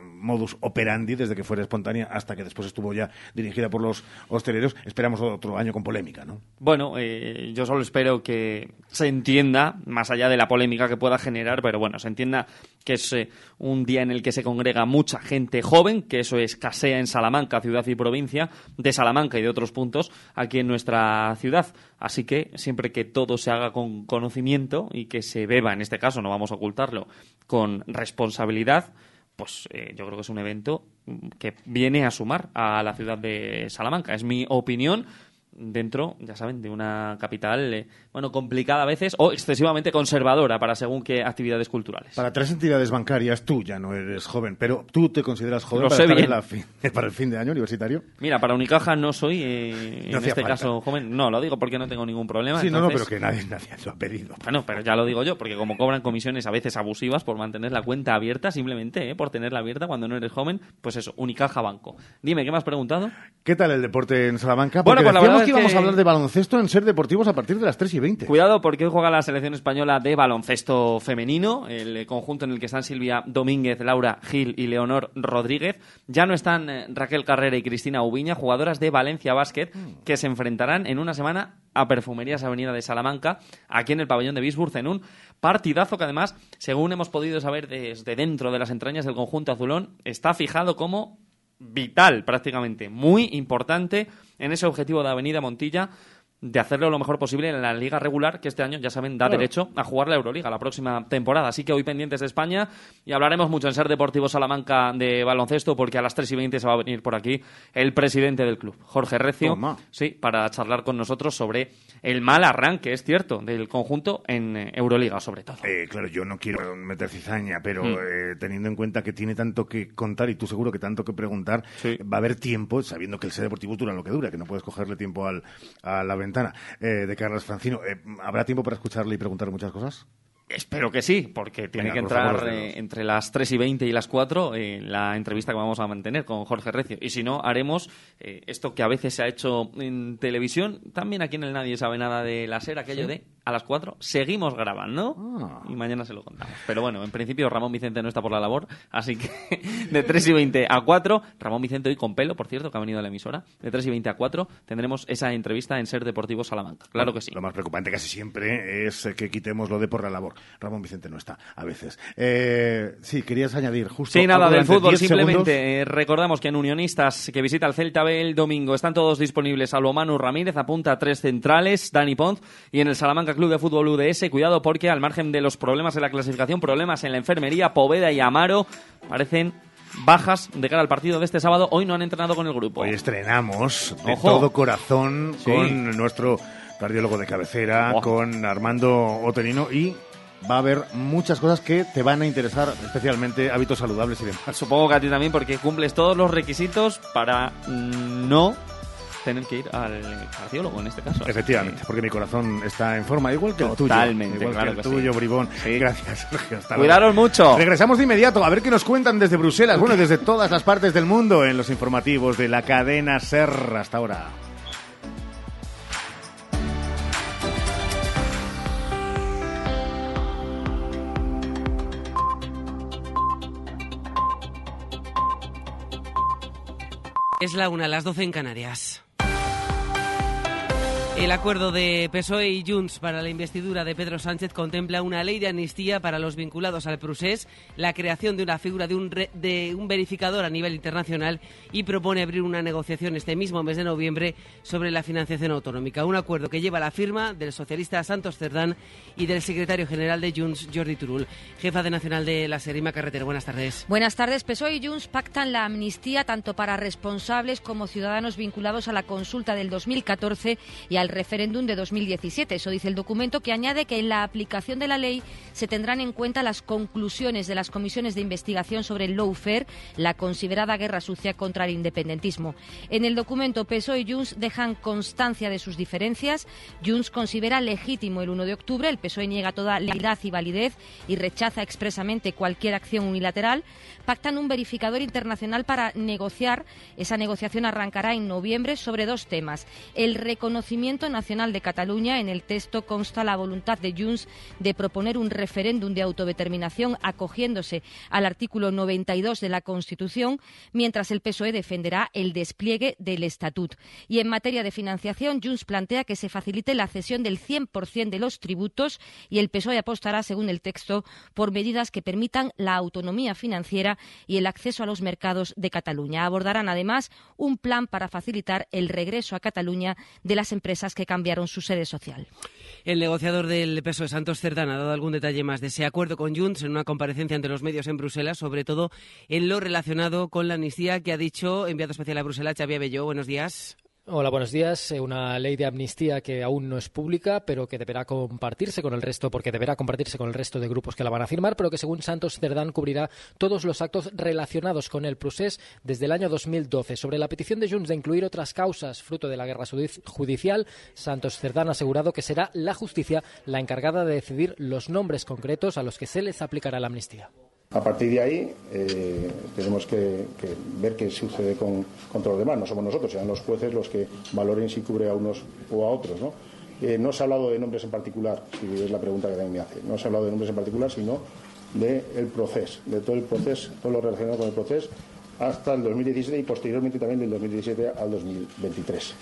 modus operandi, desde que fuera espontánea hasta que después estuvo ya dirigida por los hosteleros. Esperamos otro año con polémica, ¿no? Bueno, yo solo espero que se entienda, más allá de la polémica que pueda generar, pero bueno, se entienda que es un día en el que se congrega mucha gente joven, que eso es sea en Salamanca, ciudad y provincia, de Salamanca y de otros puntos aquí en nuestra ciudad. Así que siempre que todo se haga con conocimiento y que se beba, en este caso, no vamos a ocultarlo, con responsabilidad, pues eh, yo creo que es un evento que viene a sumar a la ciudad de Salamanca. Es mi opinión dentro, ya saben, de una capital, eh, bueno, complicada a veces o excesivamente conservadora para según qué actividades culturales. Para tres entidades bancarias tú ya no eres joven, pero tú te consideras joven para, para, el fin de año universitario. Mira, para Unicaja no soy, eh, en este caso, joven. No, lo digo porque no tengo ningún problema. Sí, no, no, pero que nadie, nadie lo ha pedido. Bueno, pero ya lo digo yo, porque como cobran comisiones a veces abusivas por mantener la cuenta abierta, simplemente, eh, por tenerla abierta cuando no eres joven, pues eso, Unicaja Banco. Dime, ¿qué me has preguntado? ¿Qué tal el deporte en Salamanca? bueno, pues la verdad que íbamos a hablar de baloncesto en Ser Deportivos a partir de las 3 y 20. Cuidado porque hoy juega la selección española de baloncesto femenino, el conjunto en el que están Silvia Domínguez, Laura Gil y Leonor Rodríguez. Ya no están eh, Raquel Carrera y Cristina Ubiña, jugadoras de Valencia Basket, mm. que se enfrentarán en una semana a Perfumerías Avenida de Salamanca, aquí en el pabellón de Bisburg, en un partidazo que además, según hemos podido saber desde dentro de las entrañas del conjunto azulón, está fijado como vital prácticamente, muy importante en ese objetivo de Avenida Montilla de hacerlo lo mejor posible en la liga regular, que este año, ya saben, da derecho a jugar la Euroliga la próxima temporada. Así que hoy pendientes de España y hablaremos mucho en Ser Deportivo Salamanca de baloncesto, porque a las 3 y 20 se va a venir por aquí el presidente del club, Jorge Recio, sí, para charlar con nosotros sobre el mal arranque, es cierto, del conjunto en eh, Euroliga, sobre todo. Eh, claro, yo no quiero meter cizaña, pero mm. eh, teniendo en cuenta que tiene tanto que contar y tú seguro que tanto que preguntar, va a haber tiempo, sabiendo que el Ser Deportivo dura lo que dura, que no puedes cogerle tiempo al, a la ventana de Carlos Francino. ¿Habrá tiempo para escucharle y preguntarle muchas cosas? Espero que sí, porque tiene que entrar entre las 3 y 20 y las 4 en la entrevista que vamos a mantener con Jorge Recio. Y si no, haremos esto que a veces se ha hecho en televisión, también aquí en el Nadie sabe nada de la SER, aquello de a las 4 seguimos grabando ah. y mañana se lo contamos. Pero bueno, en principio Ramón Vicente no está por la labor, así que de 3 y 20 a 4, Ramón Vicente hoy con pelo, por cierto, que ha venido a la emisora, de 3 y 20 a 4 tendremos esa entrevista en Ser Deportivo Salamanca. Claro que sí. Lo más preocupante casi siempre es que quitemos lo de por la labor. Ramón Vicente no está, a veces. Eh, sí, querías añadir justo. Sí, nada del fútbol, simplemente eh, recordamos que en Unionistas, que visita el Celta B el domingo, están todos disponibles. Salvo Manu Ramírez apunta a tres centrales, Dani Pons, y en el Salamanca Club de Fútbol UDS. Cuidado porque al margen de los problemas en la clasificación, problemas en la enfermería, Poveda y Amaro parecen bajas de cara al partido de este sábado. Hoy no han entrenado con el grupo. Hoy estrenamos de todo corazón con nuestro cardiólogo de cabecera, con Armando Oterino y va a haber muchas cosas que te van a interesar, especialmente hábitos saludables y demás. Supongo que a ti también, porque cumples todos los requisitos para no tener que ir al cardiólogo en este caso. Efectivamente, porque mi corazón está en forma igual que el tuyo. Totalmente, igual que el tuyo, Bribón. Gracias, Sergio. Cuidaros mucho. Regresamos de inmediato a ver qué nos cuentan desde Bruselas, bueno, desde todas las partes del mundo en los informativos de la cadena SER hasta ahora. Es la una, las 12 en Canarias. El acuerdo de PSOE y Junts para la investidura de Pedro Sánchez contempla una ley de amnistía para los vinculados al procés, la creación de una figura de un, de un verificador a nivel internacional y propone abrir una negociación este mismo mes de noviembre sobre la financiación autonómica. Un acuerdo que lleva la firma del socialista Santos Cerdán y del secretario general de Junts, Jordi Turul. Jefa de Nacional de la Serima Carretera, buenas tardes. Buenas tardes. PSOE y Junts pactan la amnistía tanto para responsables como ciudadanos vinculados a la consulta del 2014 y al referéndum de 2017. Eso dice el documento que añade que en la aplicación de la ley se tendrán en cuenta las conclusiones de las comisiones de investigación sobre el lawfare, la considerada guerra sucia contra el independentismo. En el documento PSOE y Junts dejan constancia de sus diferencias. Junts considera legítimo el 1 de octubre, el PSOE niega toda legalidad y validez y rechaza expresamente cualquier acción unilateral. Pactan un verificador internacional para negociar. Esa negociación arrancará en noviembre sobre dos temas. El reconocimiento Nacional de Cataluña. En el texto consta la voluntad de Junts de proponer un referéndum de autodeterminación acogiéndose al artículo 92 de la Constitución, mientras el PSOE defenderá el despliegue del Estatut. Y en materia de financiación, Junts plantea que se facilite la cesión del 100% de los tributos y el PSOE apostará, según el texto, por medidas que permitan la autonomía financiera y el acceso a los mercados de Cataluña. Abordarán además un plan para facilitar el regreso a Cataluña de las empresas que cambiaron su sede social. El negociador del PSOE Santos Cerdán ha dado algún detalle más de ese acuerdo con Junts en una comparecencia ante los medios en Bruselas, sobre todo en lo relacionado con la amnistía que ha dicho enviado especial a Bruselas Xavier Belló. Buenos días. Hola, buenos días. Eh, una ley de amnistía que aún no es pública, pero que deberá compartirse con el resto, porque deberá compartirse con el resto de grupos que la van a firmar, pero que según Santos Cerdán cubrirá todos los actos relacionados con el procés desde el año 2012. Sobre la petición de Junts de incluir otras causas fruto de la guerra judicial, Santos Cerdán ha asegurado que será la justicia la encargada de decidir los nombres concretos a los que se les aplicará la amnistía. A partir de ahí eh, tenemos que, ver qué sucede con, con, todos los demás. No somos nosotros, serán los jueces los que valoren si cubre a unos o a otros. ¿no? Eh, no se ha hablado de nombres en particular, si es la pregunta que también me hace. No se ha hablado de nombres en particular, sino del proceso, de todo el proceso, todo lo relacionado con el proceso hasta el 2017 y posteriormente también del 2017 al 2023.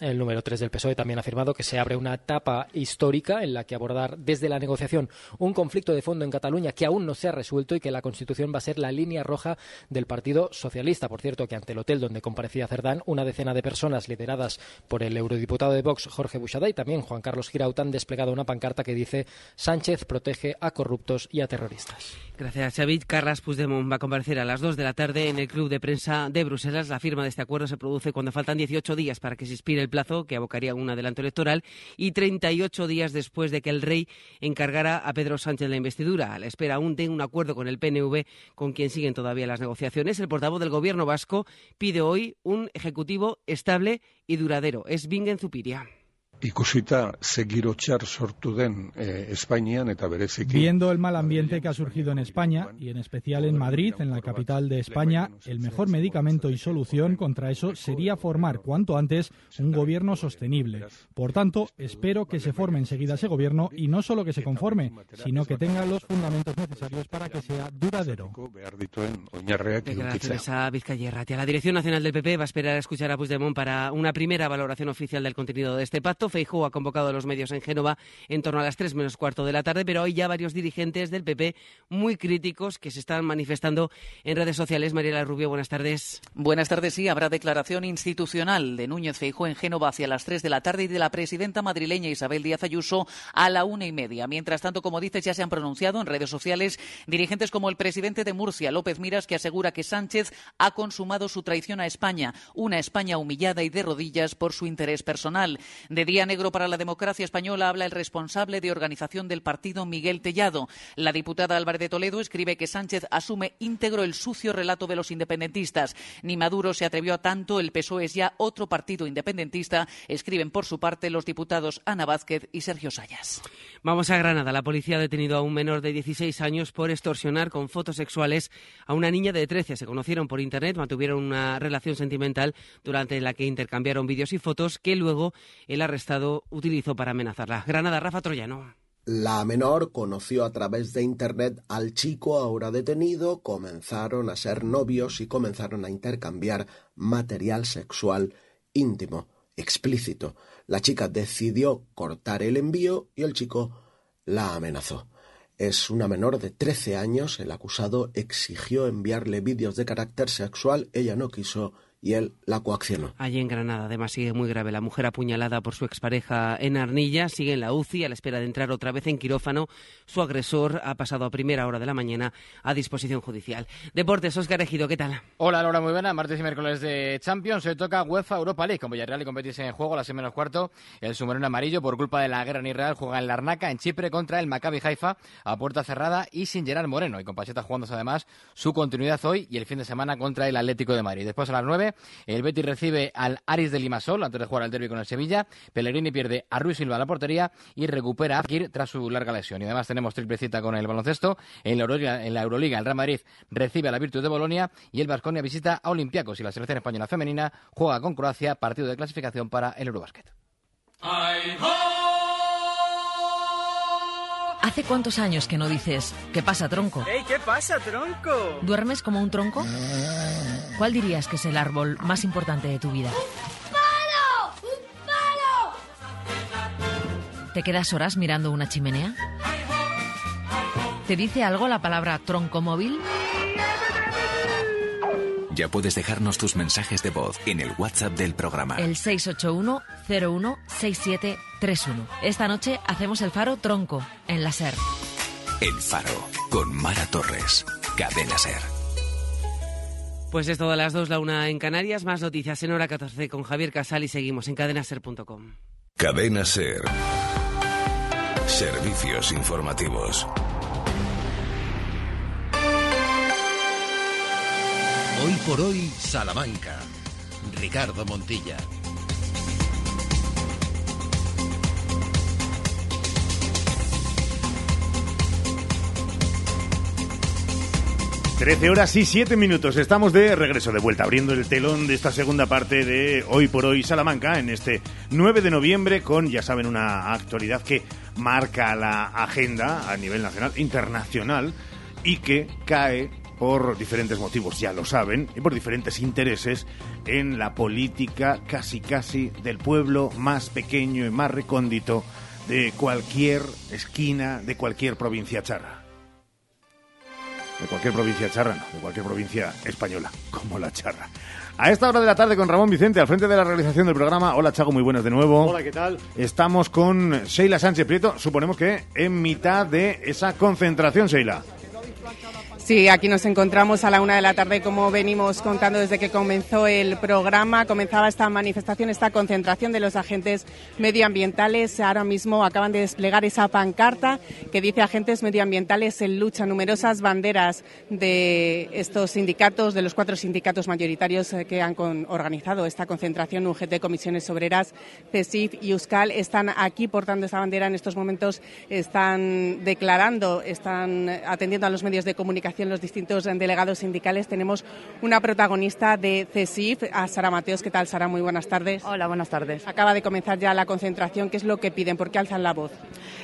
El número 3 del PSOE también ha afirmado que se abre una etapa histórica en la que abordar desde la negociación un conflicto de fondo en Cataluña que aún no se ha resuelto y que la Constitución va a ser la línea roja del Partido Socialista. Por cierto, que ante el hotel donde comparecía Cerdán, una decena de personas lideradas por el eurodiputado de Vox, Jorge Buxada, y también Juan Carlos Girauta han desplegado una pancarta que dice Sánchez protege a corruptos y a terroristas. Gracias, Xavi. Carlas Puigdemont va a comparecer a las 2 de la tarde en el Club de Prensa de Bruselas. La firma de este acuerdo se produce cuando faltan 18 días para que se expire el plazo que abocaría un adelanto electoral y 38 días después de que el rey encargara a Pedro Sánchez la investidura. A la espera aún de un acuerdo con el PNV, con quien siguen todavía las negociaciones, el portavoz del gobierno vasco pide hoy un ejecutivo estable y duradero. Es Bingen Zupiria. Ikusita ze girotxar sortu den eh, Espainian eta bereziki. Viendo el mal ambiente que ha surgido en España y en especial en Madrid, en la capital de España, el mejor medicamento y solución contra eso sería formar cuanto antes un gobierno sostenible. Por tanto, espero que se forme enseguida ese gobierno y no solo que se conforme, sino que tenga los fundamentos necesarios para que sea duradero. Gracias a Vizcayerra. La Dirección Nacional del PP va a esperar a escuchar a Puigdemont para una primera valoración oficial del contenido de este pacto. Feijóo ha convocado a los medios en Génova en torno a las tres menos cuarto de la tarde, pero hoy ya varios dirigentes del PP muy críticos que se están manifestando en redes sociales. Mariela Rubio, buenas tardes. Buenas tardes, sí. Habrá declaración institucional de Núñez Feijóo en Génova hacia las tres de la tarde y de la presidenta madrileña Isabel Díaz Ayuso a la una y media. Mientras tanto, como dices, ya se han pronunciado en redes sociales dirigentes como el presidente de Murcia, López Miras, que asegura que Sánchez ha consumado su traición a España, una España humillada y de rodillas por su interés personal. De día negro para la democracia española habla el responsable de organización del partido, Miguel Tellado. La diputada Álvarez de Toledo escribe que Sánchez asume íntegro el sucio relato de los independentistas. Ni Maduro se atrevió a tanto, el PSOE es ya otro partido independentista, escriben por su parte los diputados Ana Vázquez y Sergio Sayas. Vamos a Granada. La policía ha detenido a un menor de 16 años por extorsionar con fotos sexuales a una niña de 13. Se conocieron por Internet, mantuvieron una relación sentimental durante la que intercambiaron vídeos y fotos que luego el arrestado utilizó para amenazarla. Granada, Rafa Troyano. La menor conoció a través de Internet al chico ahora detenido, comenzaron a ser novios y comenzaron a intercambiar material sexual íntimo, explícito. La chica decidió cortar el envío y el chico la amenazó. Es una menor de 13 años, el acusado exigió enviarle vídeos de carácter sexual, ella no quiso y él la coaccionó. Allí en Granada, además, sigue muy grave. La mujer apuñalada por su expareja en Arnilla sigue en la UCI a la espera de entrar otra vez en quirófano. Su agresor ha pasado a primera hora de la mañana a disposición judicial. Deportes, Oscar Ejido, ¿qué tal? Hola, Laura, muy buena. Martes y miércoles de Champions. Se toca UEFA Europa League con Villarreal y competición en juego a las 6 menos cuarto. El submarino amarillo, por culpa de la guerra en Israel, juega en Larnaca, en Chipre, contra el Maccabi Haifa, a puerta cerrada y sin Gerard Moreno. Y con Pacheta jugándose además su continuidad hoy y el fin de semana contra el Atlético de Madrid. Después a las 9 el Betis recibe al Aris de Limasol antes de jugar al derby con el Sevilla. Pellegrini pierde a Ruiz Silva a la portería y recupera a Fekir tras su larga lesión. Y además tenemos triple cita con el baloncesto. En la, Euroliga, en la el Real Madrid recibe a la Virtus de Bolonia y el Vasconia visita a Olympiacos y la selección española femenina juega con Croacia partido de clasificación para el Eurobasket. ¿Hace cuántos años que no dices ¿qué pasa, tronco? ¡Ey, qué pasa, tronco! ¿Duermes como un tronco? ¿Cuál dirías que es el árbol más importante de tu vida? ¡Palo! ¡Un palo! ¿Te quedas horas mirando una chimenea? ¿Te dice algo la palabra tronco móvil? Ya puedes dejarnos tus mensajes de voz en el WhatsApp del programa. El 681-016731. Esta noche hacemos el faro tronco en la SER. El Faro con Mara Torres. Cadena Ser. Pues es todo a las 2, la una en Canarias. Más noticias en hora 14 con Javier Casal y seguimos en cadenaser.com. Cadena Ser. Servicios informativos. Hoy por hoy, Salamanca. Ricardo Montilla. 13 horas y 7 minutos. Estamos de regreso de vuelta, abriendo el telón de esta segunda parte de Hoy por Hoy Salamanca, en este 9 de noviembre, con, ya saben, una actualidad que marca la agenda a nivel nacional, internacional, y que cae por diferentes motivos, ya lo saben, y por diferentes intereses en la política casi casi del pueblo más pequeño y más recóndito de cualquier esquina, de cualquier provincia charra de cualquier provincia charra, no, de cualquier provincia española, como la charra. A esta hora de la tarde con Ramón Vicente, al frente de la realización del programa. Hola Chago, muy buenas de nuevo. Hola, ¿qué tal? Estamos con Sheila Sánchez Prieto, suponemos que en mitad de esa concentración, Sheila. Sí, aquí nos encontramos a la una de la tarde, como venimos contando desde que comenzó el programa. Comenzaba esta manifestación, esta concentración de los agentes medioambientales. Ahora mismo acaban de desplegar esa pancarta que dice agentes medioambientales en lucha. Numerosas banderas de estos sindicatos, de los cuatro sindicatos mayoritarios eh, que han organizado esta concentración, UGT, Comisiones Obreras, CESIF y USCAL, están aquí portando esta bandera en estos momentos, están declarando, están atendiendo a los medios de comunicación los distintos delegados sindicales. Tenemos una protagonista de CESIF, a Sara Mateos. ¿Qué tal, Sara? Muy buenas tardes. Hola, buenas tardes. Acaba de comenzar ya la concentración. ¿Qué es lo que piden? ¿Por qué alzan la voz?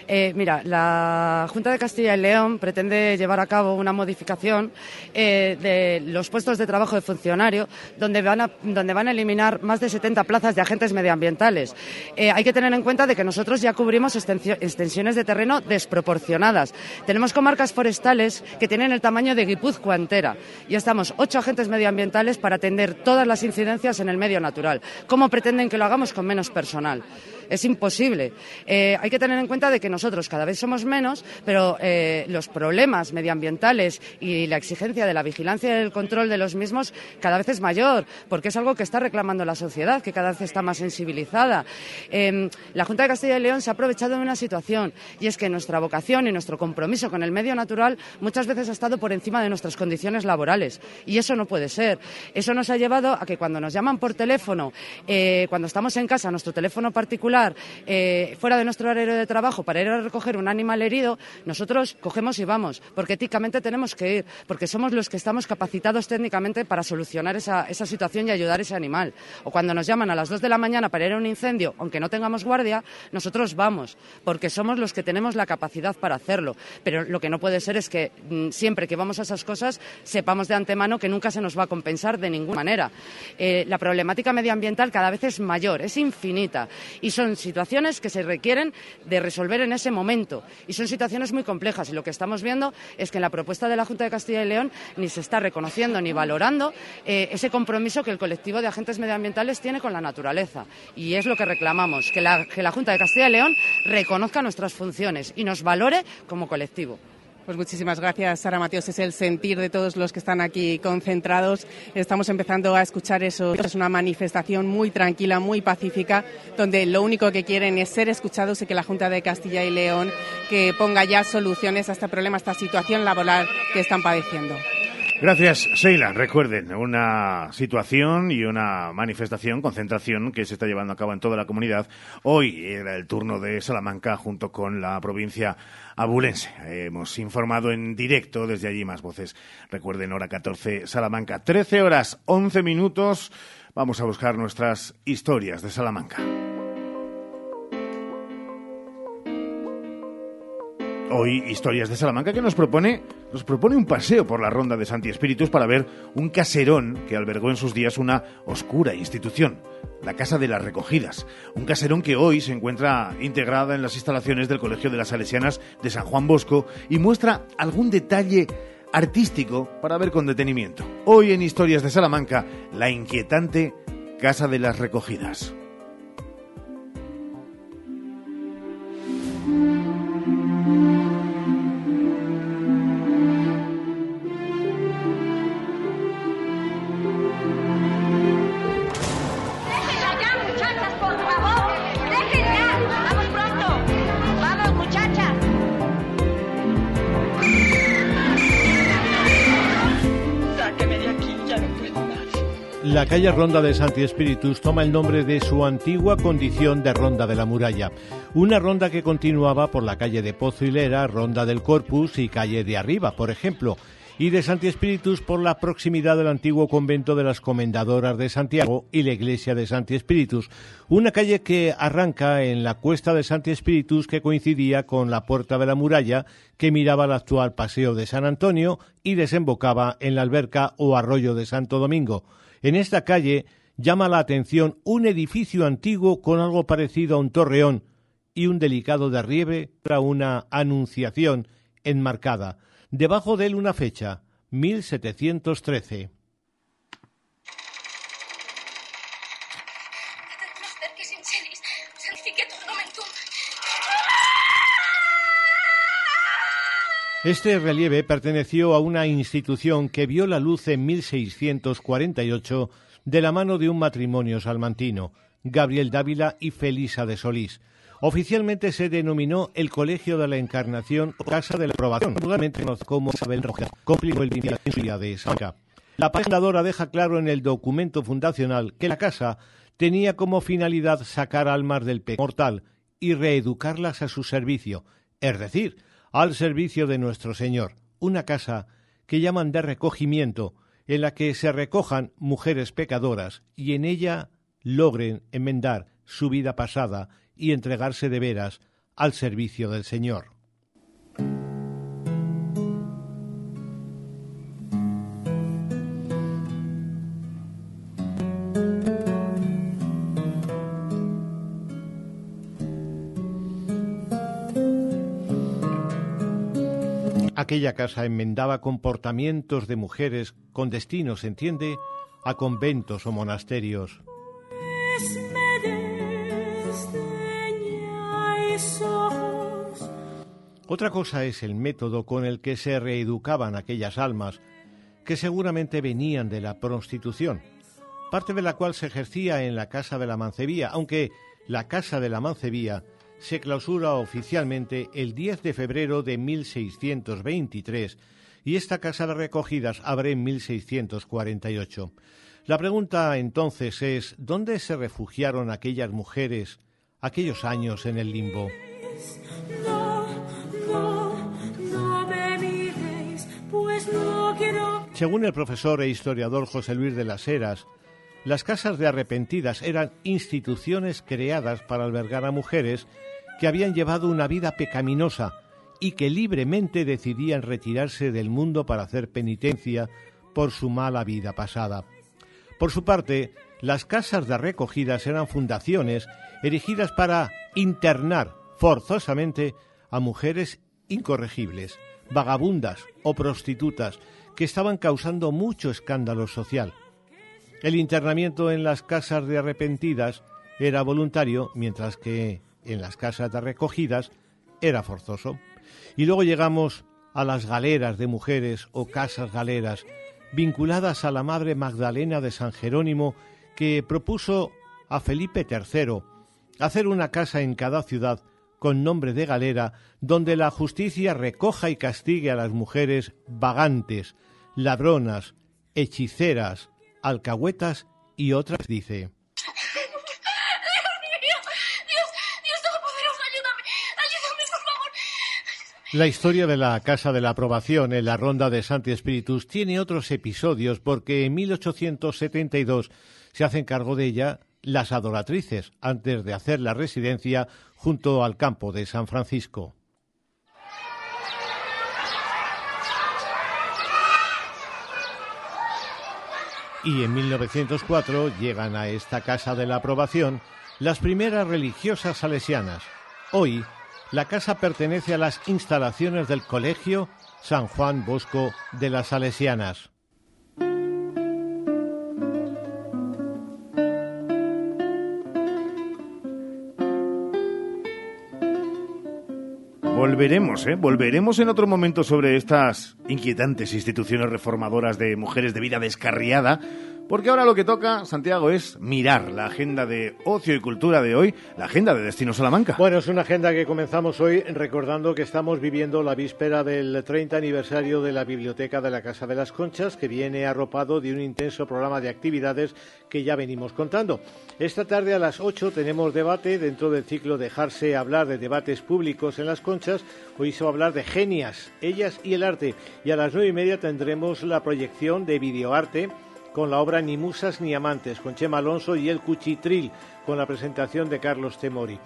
Eh, mira, la Junta de Castilla y León pretende llevar a cabo una modificación eh, de los puestos de trabajo de funcionario, donde van a, donde van a eliminar más de 70 plazas de agentes medioambientales. Eh, hay que tener en cuenta de que nosotros ya cubrimos extensiones de terreno desproporcionadas. Tenemos comarcas forestales que tienen el tamaño de Guipúzcoa entera. Y estamos ocho agentes medioambientales para atender todas las incidencias en el medio natural. ¿Cómo pretenden que lo hagamos con menos personal? Es imposible. Eh, hay que tener en cuenta de que nosotros cada vez somos menos, pero eh, los problemas medioambientales y la exigencia de la vigilancia y el control de los mismos cada vez es mayor, porque es algo que está reclamando la sociedad, que cada vez está más sensibilizada. Em, la Junta de Castilla y León se ha aprovechado de una situación y es que nuestra vocación y nuestro compromiso con el medio natural muchas veces ha estado por encima de nuestras condiciones laborales y eso no puede ser. Eso nos ha llevado a que cuando nos llaman por teléfono, eh, cuando estamos en casa, nuestro teléfono particular, eh, fuera de nuestro horario de trabajo para ir a recoger un animal herido, nosotros cogemos y vamos, porque éticamente tenemos que ir, porque somos los que estamos capacitados técnicamente para solucionar esa, situación y ayudar a ese animal. O cuando nos llaman a las dos de la mañana para ir a un incendio, aunque no tengamos guardia, nosotros vamos, porque somos los que tenemos la capacidad para hacerlo. Pero lo que no puede ser es que mm, siempre que vamos a esas cosas sepamos de antemano que nunca se nos va a compensar de ninguna manera. Eh, la problemática medioambiental cada vez es mayor, es infinita y situaciones que se requieren de resolver en ese momento. Y son situaciones muy complejas. Y lo que estamos viendo es que en la propuesta de la Junta de Castilla y León ni se está reconociendo ni valorando eh, ese compromiso que el colectivo de agentes medioambientales tiene con la naturaleza. Y es lo que reclamamos, que la, que la Junta de Castilla y León reconozca nuestras funciones y nos valore como colectivo. Pues muchísimas gracias, Sara Mateos. Es el sentir de todos los que están aquí concentrados. Estamos empezando a escuchar eso. Es una manifestación muy tranquila, muy pacífica, donde lo único que quieren es ser escuchados y que la Junta de Castilla y León que ponga ya soluciones a este problema, a esta situación laboral que están padeciendo. Gracias, Sheila. Recuerden, una situación y una manifestación, concentración que se está llevando a cabo en toda la comunidad. Hoy era el turno de Salamanca junto con la provincia abulense. Hemos informado en directo desde allí más voces. Recuerden, hora 14, Salamanca. 13 horas 11 minutos. Vamos a buscar nuestras historias de Salamanca. Hoy Historias de Salamanca que nos propone, nos propone un paseo por la ronda de Santi Espíritus para ver un caserón que albergó en sus días una oscura institución, la Casa de las Recogidas. Un caserón que hoy se encuentra integrada en las instalaciones del Colegio de las Salesianas de San Juan Bosco y muestra algún detalle artístico para ver con detenimiento. Hoy en Historias de Salamanca, la inquietante Casa de las Recogidas. La calle Ronda de Santi Espíritus toma el nombre de su antigua condición de Ronda de la Muralla, una ronda que continuaba por la calle de Pozo Hilera, Ronda del Corpus y calle de Arriba, por ejemplo, y de Santi Espíritus por la proximidad del antiguo convento de las Comendadoras de Santiago y la iglesia de Santi Espíritus, una calle que arranca en la cuesta de Santi Espíritus que coincidía con la puerta de la muralla que miraba al actual paseo de San Antonio y desembocaba en la alberca o arroyo de Santo Domingo. En esta calle llama la atención un edificio antiguo con algo parecido a un torreón y un delicado derriebe para una anunciación enmarcada. Debajo de él una fecha, 1713. Este relieve perteneció a una institución que vio la luz en 1648 de la mano de un matrimonio salmantino, Gabriel Dávila y Felisa de Solís. Oficialmente se denominó el Colegio de la Encarnación o Casa de la Aprobación, vulgarmente conocido como Isabel Roja, cumplió el día de. La fundadora deja claro en el documento fundacional que la casa tenía como finalidad sacar almas del pecado mortal y reeducarlas a su servicio, es decir, al servicio de nuestro Señor, una casa que llaman de recogimiento, en la que se recojan mujeres pecadoras y en ella logren enmendar su vida pasada y entregarse de veras al servicio del Señor. Aquella casa enmendaba comportamientos de mujeres con destino, se entiende, a conventos o monasterios. Otra cosa es el método con el que se reeducaban aquellas almas que seguramente venían de la prostitución, parte de la cual se ejercía en la Casa de la Mancebía, aunque la Casa de la Mancebía se clausura oficialmente el 10 de febrero de 1623 y esta casa de recogidas abre en 1648. La pregunta entonces es, ¿dónde se refugiaron aquellas mujeres aquellos años en el limbo. pues Según el profesor e historiador José Luis de las Heras, las casas de arrepentidas eran instituciones creadas para albergar a mujeres que habían llevado una vida pecaminosa y que libremente decidían retirarse del mundo para hacer penitencia por su mala vida pasada. Por su parte, las casas de recogidas eran fundaciones erigidas para internar forzosamente a mujeres incorregibles, vagabundas o prostitutas que estaban causando mucho escándalo social. El internamiento en las casas de arrepentidas era voluntario, mientras que en las casas de recogidas era forzoso. Y luego llegamos a las galeras de mujeres o casas galeras, vinculadas a la Madre Magdalena de San Jerónimo, que propuso a Felipe III hacer una casa en cada ciudad con nombre de galera, donde la justicia recoja y castigue a las mujeres vagantes, ladronas, hechiceras, alcahuetas y otras, dice. La historia de la Casa de la Aprobación en la Ronda de Santi Espíritus tiene otros episodios porque en 1872 se hacen cargo de ella las adoratrices antes de hacer la residencia junto al campo de San Francisco. Y en 1904 llegan a esta Casa de la Aprobación las primeras religiosas salesianas. Hoy la casa pertenece a las instalaciones del Colegio San Juan Bosco de las Salesianas. Volveremos, ¿eh? Volveremos en otro momento sobre estas inquietantes instituciones reformadoras de mujeres de vida descarriada porque ahora lo que toca, Santiago, es mirar la agenda de ocio y cultura de hoy, la agenda de Destino Salamanca. Bueno, es una agenda que comenzamos hoy recordando que estamos viviendo la víspera del 30 aniversario de la Biblioteca de la Casa de las Conchas, que viene arropado de un intenso programa de actividades que ya venimos contando. Esta tarde a las 8 tenemos debate dentro del ciclo Dejarse hablar de debates públicos en las Conchas. Hoy se va a hablar de genias, ellas y el arte. Y a las nueve y media tendremos la proyección de videoarte con la obra Ni musas ni amantes, con Chema Alonso y El Cuchitril, con la presentación de Carlos Temori.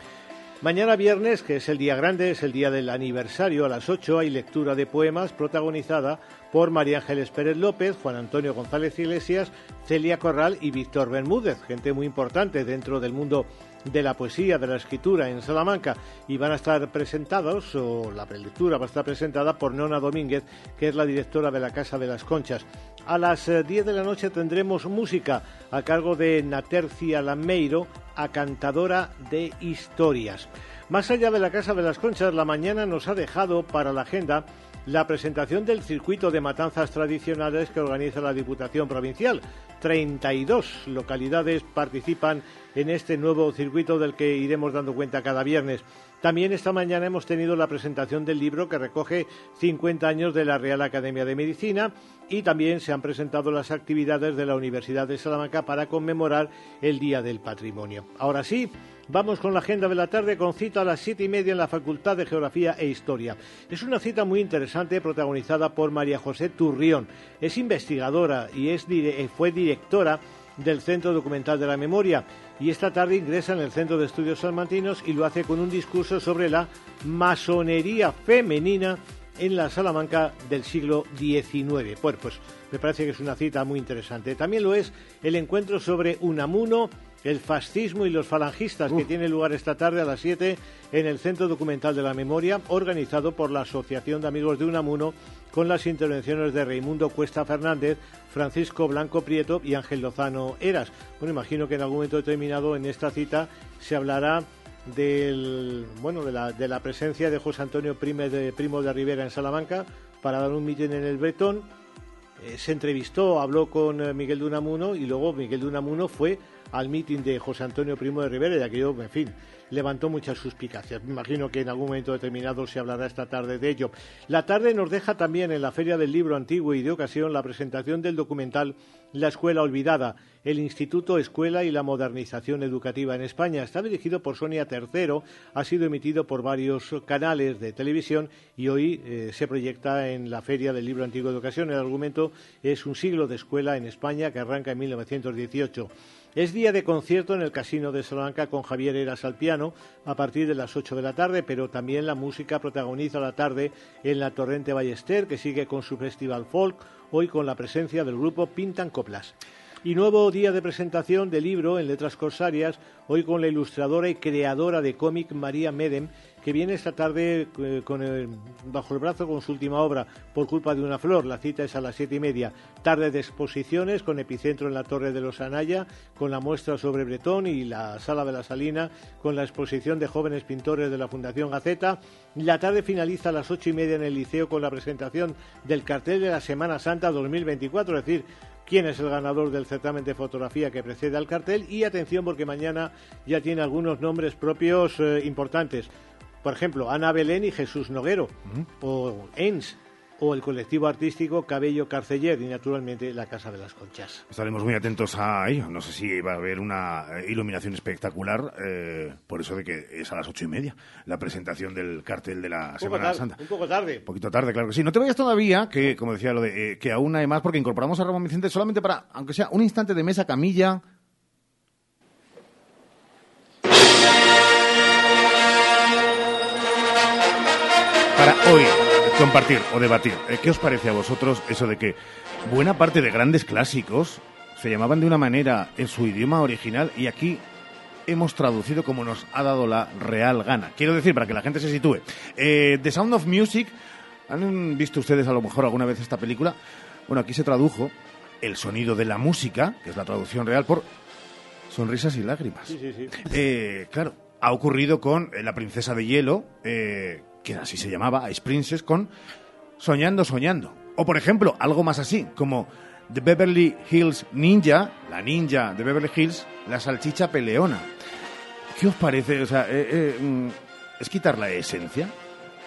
Mañana viernes, que es el día grande, es el día del aniversario, a las 8 hay lectura de poemas protagonizada por María Ángeles Pérez López, Juan Antonio González Iglesias, Celia Corral y Víctor Bermúdez, gente muy importante dentro del mundo de la poesía, de la escritura en Salamanca y van a estar presentados, o la prelectura va a estar presentada por Nona Domínguez, que es la directora de la Casa de las Conchas. A las 10 eh, de la noche tendremos música a cargo de Natercia Lameiro, a cantadora de historias. Más allá de la Casa de las Conchas, la mañana nos ha dejado para la agenda la presentación del circuito de matanzas tradicionales que organiza la Diputación Provincial. 32 localidades participan en este nuevo circuito del que iremos dando cuenta cada viernes. También esta mañana hemos tenido la presentación del libro que recoge 50 años de la Real Academia de Medicina y también se han presentado las actividades de la Universidad de Salamanca para conmemorar el Día del Patrimonio. Ahora sí, Vamos con la agenda de la tarde con cita a las siete y media en la Facultad de Geografía e Historia. Es una cita muy interesante protagonizada por María José Turrión. Es investigadora y es, eh, fue directora del Centro Documental de la Memoria y esta tarde ingresa en el Centro de Estudios Salmantinos y lo hace con un discurso sobre la masonería femenina en la Salamanca del siglo XIX. Bueno, pues me parece que es una cita muy interesante. También lo es el encuentro sobre Unamuno el fascismo y los falangistas, que tiene lugar esta tarde a las 7 en el Centro Documental de la Memoria, organizado por la Asociación de Amigos de Unamuno, con las intervenciones de Raimundo Cuesta Fernández, Francisco Blanco Prieto y Ángel Lozano Eras. Bueno, imagino que en algún momento determinado en esta cita se hablará del, bueno, de, la, de la presencia de José Antonio Prime de, Primo de Rivera en Salamanca para dar un mitin en el Bretón. Eh, se entrevistó, habló con eh, Miguel de Unamuno y luego Miguel de Unamuno fue al mitin de José Antonio Primo de Rivera y aquello, en fin, levantó muchas suspicacias. Me imagino que en algún momento determinado se hablará esta tarde de ello. La tarde nos deja también en la Feria del Libro Antiguo y de Ocasión la presentación del documental La Escuela Olvidada, el Instituto Escuela y la Modernización Educativa en España. Está dirigido por Sonia Tercero, ha sido emitido por varios canales de televisión y hoy eh, se proyecta en la Feria del Libro Antiguo de Ocasión. El argumento es un siglo de escuela en España que arranca en 1918. Es día de concierto en el Casino de Salamanca con Javier Eras al piano a partir de las 8 de la tarde, pero también la música protagoniza la tarde en la Torrente Ballester, que sigue con su festival folk, hoy con la presencia del grupo Pintan Coplas. Y nuevo día de presentación de libro en letras corsarias, hoy con la ilustradora y creadora de cómic María Medem, que viene esta tarde eh, con el, bajo el brazo con su última obra, Por culpa de una flor. La cita es a las siete y media. Tarde de exposiciones con epicentro en la Torre de los Anaya, con la muestra sobre Bretón y la Sala de la Salina, con la exposición de jóvenes pintores de la Fundación Gaceta. La tarde finaliza a las ocho y media en el liceo con la presentación del cartel de la Semana Santa 2024, es decir, quién es el ganador del certamen de fotografía que precede al cartel y atención porque mañana ya tiene algunos nombres propios eh, importantes. Por ejemplo, Ana Belén y Jesús Noguero, o ENS, o el colectivo artístico Cabello Carceller y naturalmente la Casa de las Conchas. Estaremos muy atentos a ello. No sé si va a haber una eh, iluminación espectacular, eh, por eso de que es a las ocho y media la presentación del cartel de la Semana Santa. Un poco tarde. Un poquito tarde, claro que sí. No te vayas todavía, que como decía lo de eh, que aún hay más, porque incorporamos a Ramón Vicente solamente para, aunque sea un instante de mesa, camilla. Hoy compartir o debatir. Eh, ¿Qué os parece a vosotros eso de que buena parte de grandes clásicos se llamaban de una manera en su idioma original y aquí hemos traducido como nos ha dado la real gana? Quiero decir, para que la gente se sitúe. Eh, The Sound of Music, ¿han visto ustedes a lo mejor alguna vez esta película? Bueno, aquí se tradujo el sonido de la música, que es la traducción real, por sonrisas y lágrimas. Sí, sí, sí. Eh, claro, ha ocurrido con La Princesa de Hielo, eh, que así se llamaba, Ice Princess, con Soñando, Soñando. O, por ejemplo, algo más así, como The Beverly Hills Ninja, la ninja de Beverly Hills, la salchicha peleona. ¿Qué os parece? O sea, eh, eh, mm, ¿es quitar la esencia?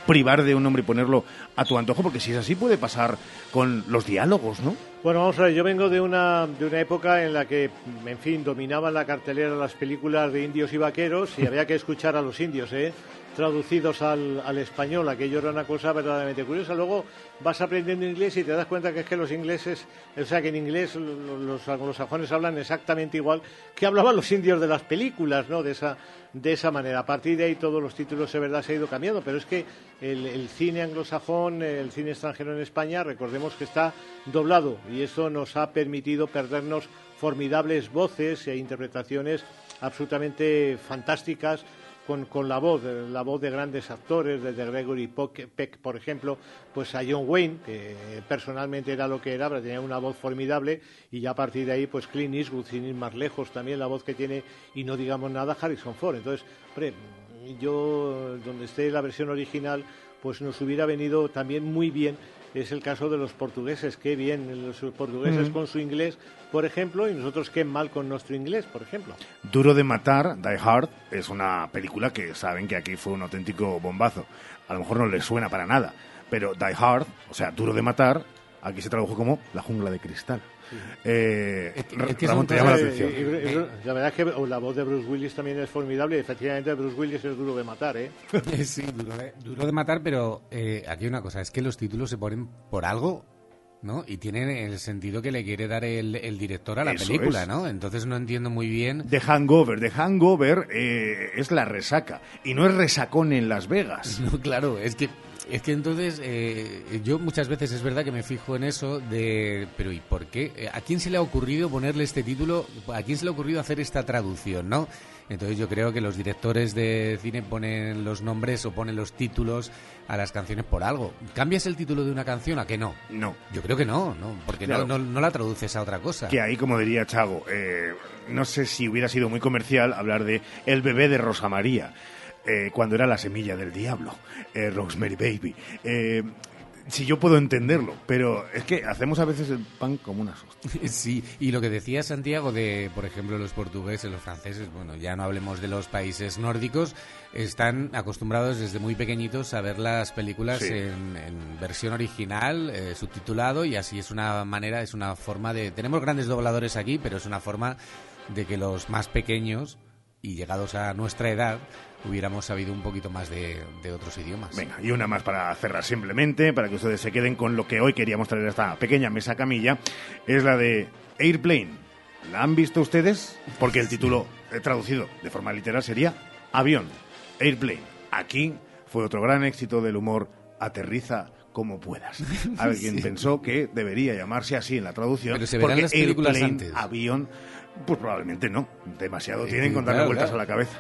privar de un nombre y ponerlo a tu antojo, porque si es así puede pasar con los diálogos, ¿no? Bueno, vamos a ver, yo vengo de una, de una época en la que, en fin, dominaban la cartelera las películas de indios y vaqueros y había que escuchar a los indios, ¿eh? Traducidos al, al español. Aquello era una cosa verdaderamente curiosa. Luego vas aprendiendo inglés y te das cuenta que es que los ingleses, o sea, que en inglés lo- los anglosajones hablan exactamente igual que hablaban los indios de las películas, ¿no? De esa, de esa manera. A partir de ahí todos los títulos, de verdad, se ha ido cambiando, pero es que el, el cine anglosajón, el cine extranjero en España, recordemos que está doblado y eso nos ha permitido perdernos formidables voces e interpretaciones absolutamente fantásticas con, con la voz, eh, la voz de grandes actores, desde Gregory Peck, por ejemplo, pues a John Wayne, que personalmente era lo que era, pero tenía una voz formidable, y ya a partir de ahí, pues Clint Eastwood, sin ir más lejos, también la voz que tiene, y no digamos nada, Harrison Ford. Entonces, hombre, yo, donde esté la versión original, pues nos hubiera venido también muy bien. Es el caso de los portugueses, qué bien los portugueses con su inglés, por ejemplo, y nosotros qué mal con nuestro inglés, por ejemplo. Duro de matar, Die Hard, es una película que saben que aquí fue un auténtico bombazo. A lo mejor no les suena para nada, pero Die Hard, o sea, Duro de matar, aquí se tradujo como La jungla de cristal. Eh, Es que Ramón, te llama la atención. y- y- y- la verdad es que la voz de Bruce Willis también es formidable y efectivamente Bruce Willis es duro de matar, ¿eh? sí, duro de, duro de matar, pero eh, aquí hay una cosa, es que los títulos se ponen por algo, ¿no? Y tienen el sentido que le quiere dar el, el director a la Eso película, es. ¿no? Entonces no entiendo muy bien... The Hangover. The Hangover eh, es la resaca. Y no es resacón en Las Vegas. No, claro, es que es que entonces eh, yo muchas veces es verdad que me fijo en eso de pero ¿y por qué? Eh, ¿A quién se le ha ocurrido ponerle este título? ¿A quién se le ha ocurrido hacer esta traducción, no? Entonces yo creo que los directores de cine ponen los nombres o ponen los títulos a las canciones por algo. ¿Cambias el título de una canción a que no? No. Yo creo que no, ¿no? Porque Claro. no, no, no la traduces a otra cosa. Que ahí, como diría Chago, eh, no sé si hubiera sido muy comercial hablar de El bebé de Rosa María, eh, cuando era la semilla del diablo, eh, Rosemary Baby. Eh, si yo puedo entenderlo, pero es que hacemos a veces el pan como una hostias. Sí, y lo que decía Santiago de, por ejemplo, los portugueses, los franceses, bueno, ya no hablemos de los países nórdicos, están acostumbrados desde muy pequeñitos a ver las películas Sí. en, en versión original, eh, subtitulado, y así es una manera, es una forma de... Tenemos grandes dobladores aquí, pero es una forma de que los más pequeños y llegados a nuestra edad hubiéramos sabido un poquito más de, de otros idiomas. Venga, y una más para cerrar simplemente, para que ustedes se queden con lo que hoy queríamos traer a esta pequeña mesa camilla, es la de Airplane. ¿La han visto ustedes? Porque el título eh, traducido de forma literal sería Avión, Airplane. Aquí fue otro gran éxito del humor, aterriza como puedas. Alguien Sí. pensó que debería llamarse así en la traducción. Pero se verán porque las películas Airplane, antes. avión, pues probablemente no. Demasiado Eh, tienen con darle claro, vueltas claro. a la cabeza.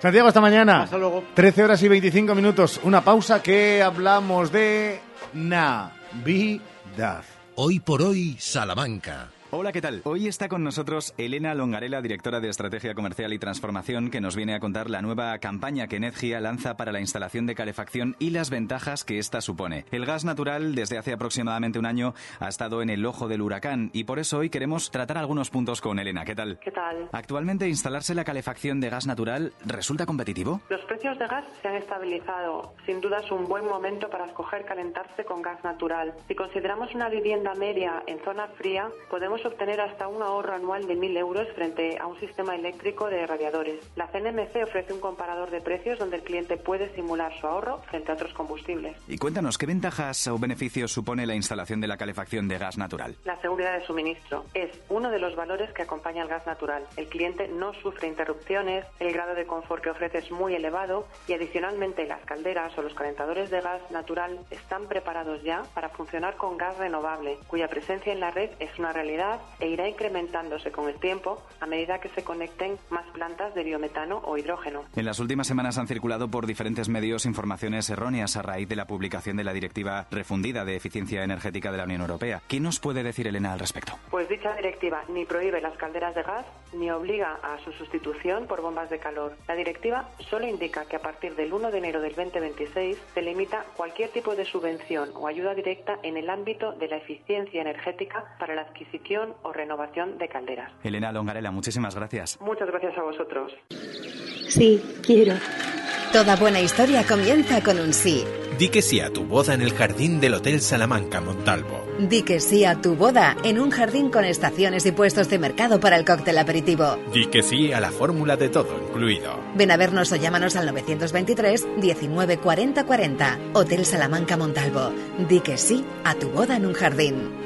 Santiago, hasta mañana. Hasta luego. 13 horas y 25 minutos. Una pausa que hablamos de Navidad. Hoy por hoy, Salamanca. Hola, ¿qué tal? Hoy está con nosotros Elena Longarela, directora de Estrategia Comercial y Transformación, que nos viene a contar la nueva campaña que Energía lanza para la instalación de calefacción y las ventajas que ésta supone. El gas natural, desde hace aproximadamente un año, ha estado en el ojo del huracán y por eso hoy queremos tratar algunos puntos con Elena. ¿Qué tal? ¿Qué tal? Actualmente, instalarse la calefacción de gas natural resulta competitivo. Los precios de gas se han estabilizado. Sin duda es un buen momento para escoger calentarse con gas natural. Si consideramos una vivienda media en zona fría, podemos obtener hasta un ahorro anual de 1.000 euros frente a un sistema eléctrico de radiadores. La CNMC ofrece un comparador de precios donde el cliente puede simular su ahorro frente a otros combustibles. Y cuéntanos, ¿qué ventajas o beneficios supone la instalación de la calefacción de gas natural? La seguridad de suministro es uno de los valores que acompaña al gas natural. El cliente no sufre interrupciones, el grado de confort que ofrece es muy elevado y adicionalmente las calderas o los calentadores de gas natural están preparados ya para funcionar con gas renovable, cuya presencia en la red es una realidad e irá incrementándose con el tiempo a medida que se conecten más plantas de biometano o hidrógeno. En las últimas semanas han circulado por diferentes medios informaciones erróneas a raíz de la publicación de la Directiva refundida de eficiencia energética de la Unión Europea. ¿Qué nos puede decir Elena al respecto? Pues dicha directiva ni prohíbe las calderas de gas ni obliga a su sustitución por bombas de calor. La directiva solo indica que a partir del 1 de enero del 2026 se limita cualquier tipo de subvención o ayuda directa en el ámbito de la eficiencia energética para la adquisición o renovación de calderas. Elena Longarela, muchísimas gracias. Muchas gracias a vosotros. Sí, quiero. Toda buena historia comienza con un sí. Di que sí a tu boda en el jardín del Hotel Salamanca Montalvo. Di que sí a tu boda en un jardín con estaciones y puestos de mercado para el cóctel aperitivo. Di que sí a la fórmula de todo incluido. Ven a vernos o llámanos al 923 19 40 40. Hotel Salamanca Montalvo. Di que sí a tu boda en un jardín.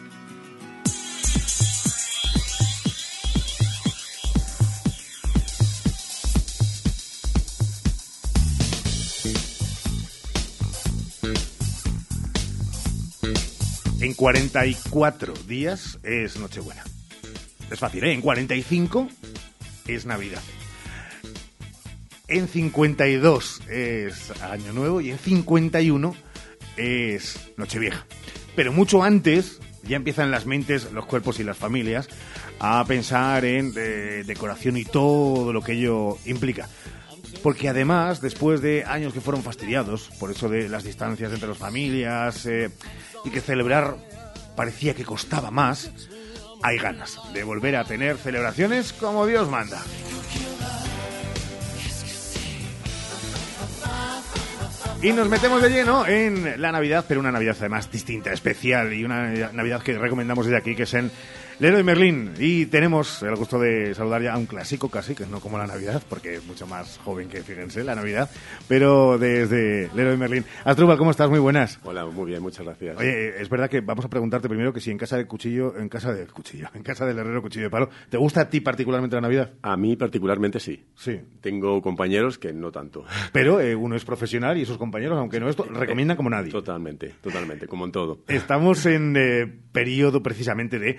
En 44 días es Nochebuena. Es fácil, ¿eh? En 45 es Navidad. En 52 es Año Nuevo y en 51 es Nochevieja. Pero mucho antes ya empiezan las mentes, los cuerpos y las familias a pensar en eh, decoración y todo lo que ello implica. Porque además, después de años que fueron fastidiados, por eso de las distancias entre las familias, eh, y que celebrar parecía que costaba más, hay ganas de volver a tener celebraciones como Dios manda. Y nos metemos de lleno en la Navidad, pero una Navidad además distinta, especial y una Navidad que recomendamos desde aquí, que es en Leroy Merlin. Y tenemos el gusto de saludar ya a un clásico casi, que no como la Navidad, porque es mucho más joven que, fíjense, la Navidad, pero desde Leroy Merlin. Astrubal, ¿cómo estás? Muy buenas. Hola, muy bien, muchas gracias. Oye, es verdad que vamos a preguntarte primero que si en casa de cuchillo, en casa de cuchillo, en casa del herrero cuchillo de palo, ¿te gusta a ti particularmente la Navidad? A mí particularmente sí. Sí. Tengo compañeros que no tanto. Pero eh, uno es profesional y esos compañeros, aunque no esto, recomiendan como nadie. Totalmente, totalmente, como en todo. Estamos en eh, periodo precisamente de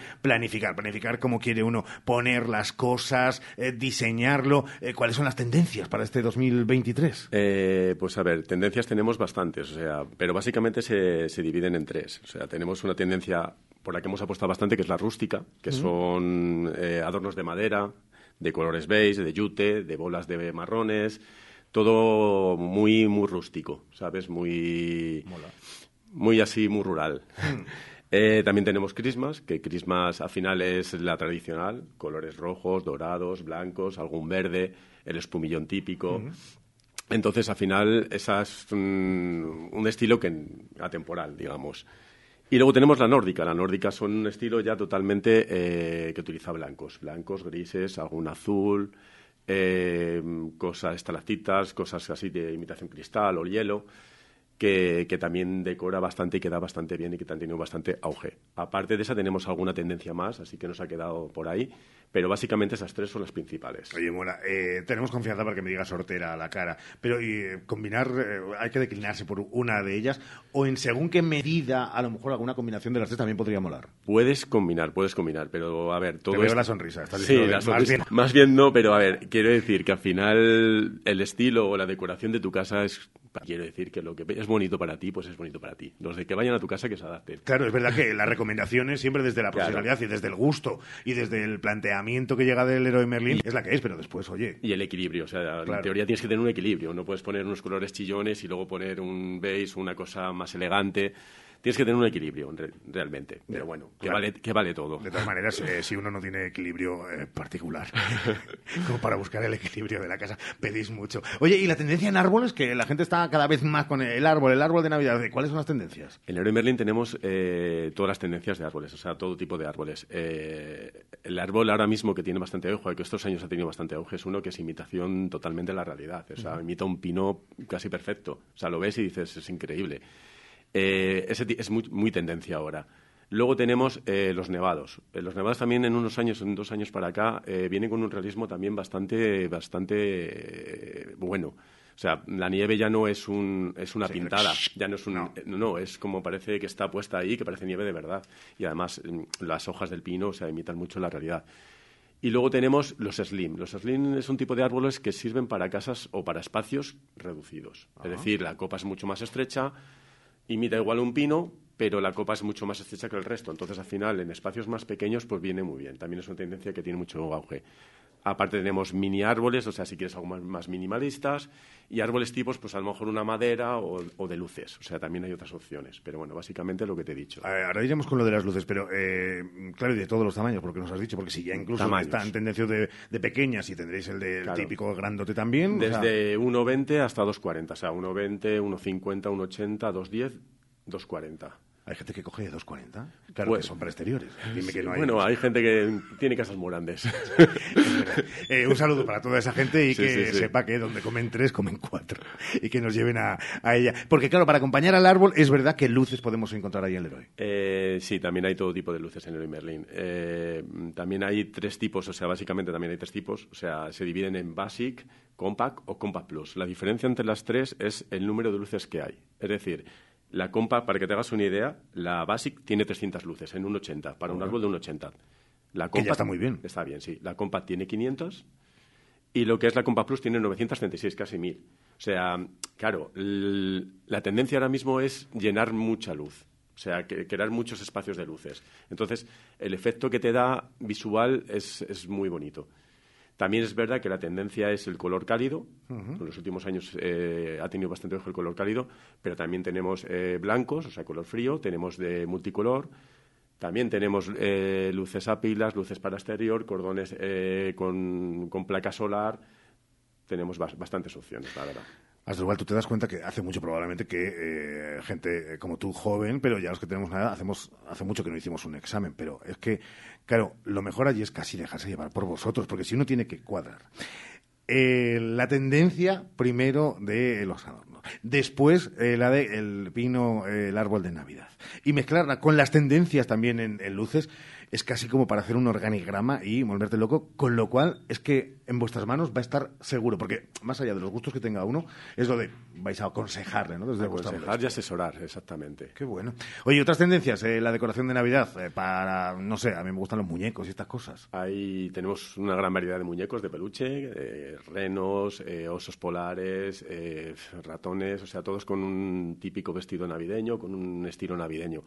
planificar, planificar cómo quiere uno poner las cosas, eh, diseñarlo. Eh, ¿Cuáles son las tendencias para este 2023? Eh, pues a ver, tendencias tenemos bastantes, o sea, pero básicamente se, se dividen en tres. O sea, tenemos una tendencia por la que hemos apostado bastante, que es la rústica, que son eh, adornos de madera, de colores beige, de yute, de bolas de marrones, todo muy, muy rústico, ¿sabes? Muy, muy así, muy rural. Eh, también tenemos Christmas, que Christmas al final es la tradicional, colores rojos, dorados, blancos, algún verde, el espumillón típico. Entonces, al final, esa es un, un estilo que atemporal, digamos. Y luego tenemos la nórdica. La nórdica son un estilo ya totalmente eh, que utiliza blancos. Blancos, grises, algún azul, eh, cosas, estalactitas, cosas así de imitación cristal o hielo, que, también decora bastante y queda bastante bien y que han tenido bastante auge. Aparte de esa tenemos alguna tendencia más, así que nos ha quedado por ahí, pero básicamente esas tres son las principales. Oye, Mora, eh, tenemos confianza para que me digas sortera a la cara, pero eh, combinar, eh, hay que declinarse por una de ellas, o en según qué medida, a lo mejor alguna combinación de las tres también podría molar. Puedes combinar, puedes combinar, pero a ver, todo veo esto- la sonrisa, estás Sí, la que más sonrisa. bien- Más bien no, pero a ver, quiero decir que al final el estilo o la decoración de tu casa es, quiero decir que lo que es bonito para ti, pues es bonito para ti. Los de que vayan a tu casa que se adapten. Claro, es verdad que las recomendaciones siempre desde la Claro. profesionalidad y desde el gusto y desde el planteamiento que llega del héroe Merlin es la que es, pero después, oye, Y el equilibrio, o sea, Claro. en teoría tienes que tener un equilibrio, no puedes poner unos colores chillones y luego poner un beige, una cosa más elegante. Tienes que tener un equilibrio re- realmente, pero bueno, que, Claro. vale, que vale todo. de todas maneras, eh, si uno no tiene equilibrio eh, particular, como para buscar el equilibrio de la casa, pedís mucho. Oye, y la tendencia en árboles, que la gente está cada vez más con el árbol, el árbol de Navidad, ¿cuáles son las tendencias? En Leroy Merlin tenemos eh, todas las tendencias de árboles, o sea, todo tipo de árboles. Eh, el árbol ahora mismo que tiene bastante auge, que estos años ha tenido bastante auge, es uno que es imitación totalmente de la realidad. O sea, imita un pino casi perfecto. O sea, lo ves y dices, es increíble. Eh, ese es muy, muy tendencia ahora. Luego tenemos eh, los nevados. Eh, los nevados también en unos años, en dos años para acá, eh, vienen con un realismo también bastante, bastante eh, bueno. O sea, la nieve ya no es, un, es una Sí, pintada, ya no es un... No. no, es como parece que está puesta ahí, que parece nieve de verdad. Y además mm, las hojas del pino, o sea, imitan mucho la realidad. Y luego tenemos los slim. Los slim es un tipo de árboles que sirven para casas o para espacios reducidos. Es decir, la copa es mucho más estrecha, imita igual un pino, pero la copa es mucho más estrecha que el resto. Entonces, al final, en espacios más pequeños, pues viene muy bien. También es una tendencia que tiene mucho auge. Aparte tenemos mini árboles, o sea, si quieres algo más, más minimalistas, y árboles tipos, pues a lo mejor una madera o, o de luces. O sea, también hay otras opciones. Pero bueno, básicamente lo que te he dicho. Ahora iremos con lo de las luces, pero eh, claro, y de todos los tamaños, porque nos has dicho, porque si ya incluso Tamaños. están tendencias de, de pequeñas y tendréis el del Claro. típico grandote también. o sea, Desde 1,20 hasta 2,40. O sea, 1,20, 1,50, 1,80, 2,10, 2,40. Hay gente que coge de 2,40. Claro Pues- que son para exteriores. Dime Sí, que no hay. Bueno, hay gente que tiene casas muy grandes. Eh, un saludo para toda esa gente y Sí, que sí. sepa que donde comen tres, comen cuatro. Y que nos lleven a, a ella. Porque claro, para acompañar al árbol es verdad que luces podemos encontrar ahí en Leroy. Eh, sí, también hay todo tipo de luces en Leroy Merlin. Eh, también hay tres tipos, o sea, básicamente también hay tres tipos. O sea, se dividen en Basic, Compact o Compact Plus. La diferencia entre las tres es el número de luces que hay. Es decir, la Compact, para que te hagas una idea, la Basic tiene 300 luces en un 80, para un árbol de un 80. La Que ya está muy bien. Está bien, sí. La Compact tiene 500 y lo que es la Compact Plus tiene 936, casi 1000. O sea, claro, la tendencia ahora mismo es llenar mucha luz. O sea, que- crear muchos espacios de luces. Entonces, el efecto que te da visual es, es muy bonito. También es verdad que la tendencia es el color cálido. En los últimos años eh, ha tenido bastante ojo el color cálido, pero también tenemos eh, blancos, o sea, color frío, tenemos de multicolor, También tenemos eh, luces a pilas, luces para exterior, cordones eh, con, con placa solar. Tenemos bas- bastantes opciones, la verdad. Asdrúbal, tú te das cuenta que hace mucho probablemente que eh, gente eh, como tú, joven, pero ya los que tenemos nada, hacemos, hace mucho que no hicimos un examen, pero es que, claro, lo mejor allí es casi dejarse llevar por vosotros, porque si uno tiene que cuadrar. Eh, la tendencia primero de los adornos, después la de el pino, el árbol de Navidad, y mezclarla con las tendencias también en luces es casi como para hacer un organigrama y volverte loco, con lo cual es que en vuestras manos va a estar seguro, porque más allá de los gustos que tenga uno, es lo de vais a aconsejarle, ¿no? Desde Aconsejar y asesorar, exactamente. Qué bueno. Oye, otras tendencias, eh, la decoración de Navidad, eh, para, no sé, a mí me gustan los muñecos y estas cosas. Ahí tenemos una gran variedad de muñecos de peluche, eh, renos, eh, osos polares, eh, ratones, o sea, todos con un típico vestido navideño, con un estilo navideño.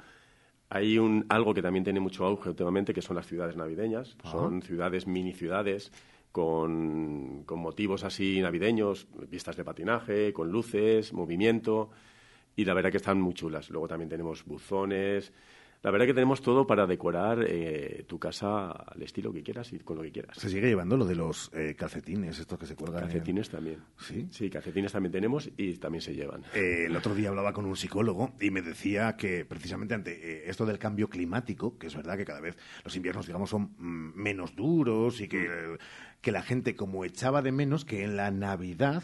Hay un, algo que también tiene mucho auge últimamente, que son las ciudades navideñas. Ajá. Son ciudades, mini ciudades, con, con motivos así navideños, pistas de patinaje, con luces, movimiento, y la verdad que están muy chulas. Luego también tenemos buzones. La verdad que tenemos todo para decorar eh, tu casa al estilo que quieras y con lo que quieras. Se sigue llevando lo de los eh, calcetines, estos que se cuelgan. en- Calcetines también. ¿Sí? Sí, calcetines también tenemos y también se llevan. Eh, el otro día hablaba con un psicólogo y me decía que precisamente ante eh, esto del cambio climático, que es verdad que cada vez los inviernos, digamos, son mm, menos duros y que, eh, que la gente como echaba de menos que en la Navidad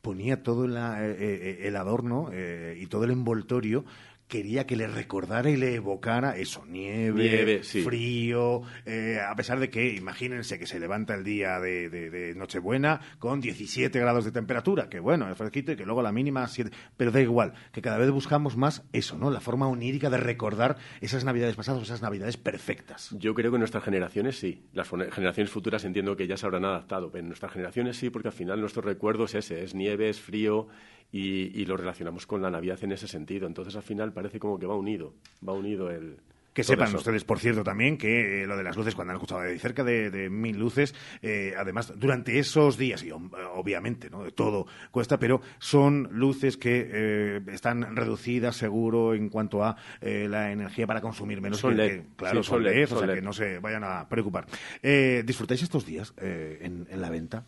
ponía todo la- eh, eh, el adorno eh, y todo el envoltorio quería que le recordara y le evocara eso, nieve, Nieve, sí. frío, eh, a pesar de que, imagínense que se levanta el día de, de- de Nochebuena con 17 grados de temperatura, que bueno, es fresquito y que luego la mínima 7, pero da igual, que cada vez buscamos más eso, ¿no? La forma onírica de recordar esas navidades pasadas, esas navidades perfectas. Yo creo que nuestras generaciones sí. Las generaciones futuras entiendo que ya se habrán adaptado, pero en nuestras generaciones sí, porque al final nuestro recuerdo es ese, es nieve, es frío y, y lo relacionamos con la Navidad en ese sentido. Entonces al final parece como que va unido, va unido el... Que sepan eso. ustedes, por cierto, también que eh, lo de las luces, cuando han escuchado de cerca de, de mil luces, eh, además, durante esos días, y obviamente, ¿no? De todo cuesta, pero son luces que eh, están reducidas, seguro, en cuanto a eh, la energía para consumir menos. Son que- LED. que, claro, Sí, son son LED, LED, o sea, LED. que no se vayan a preocupar. Eh, ¿Disfrutáis estos días eh, en, en la venta?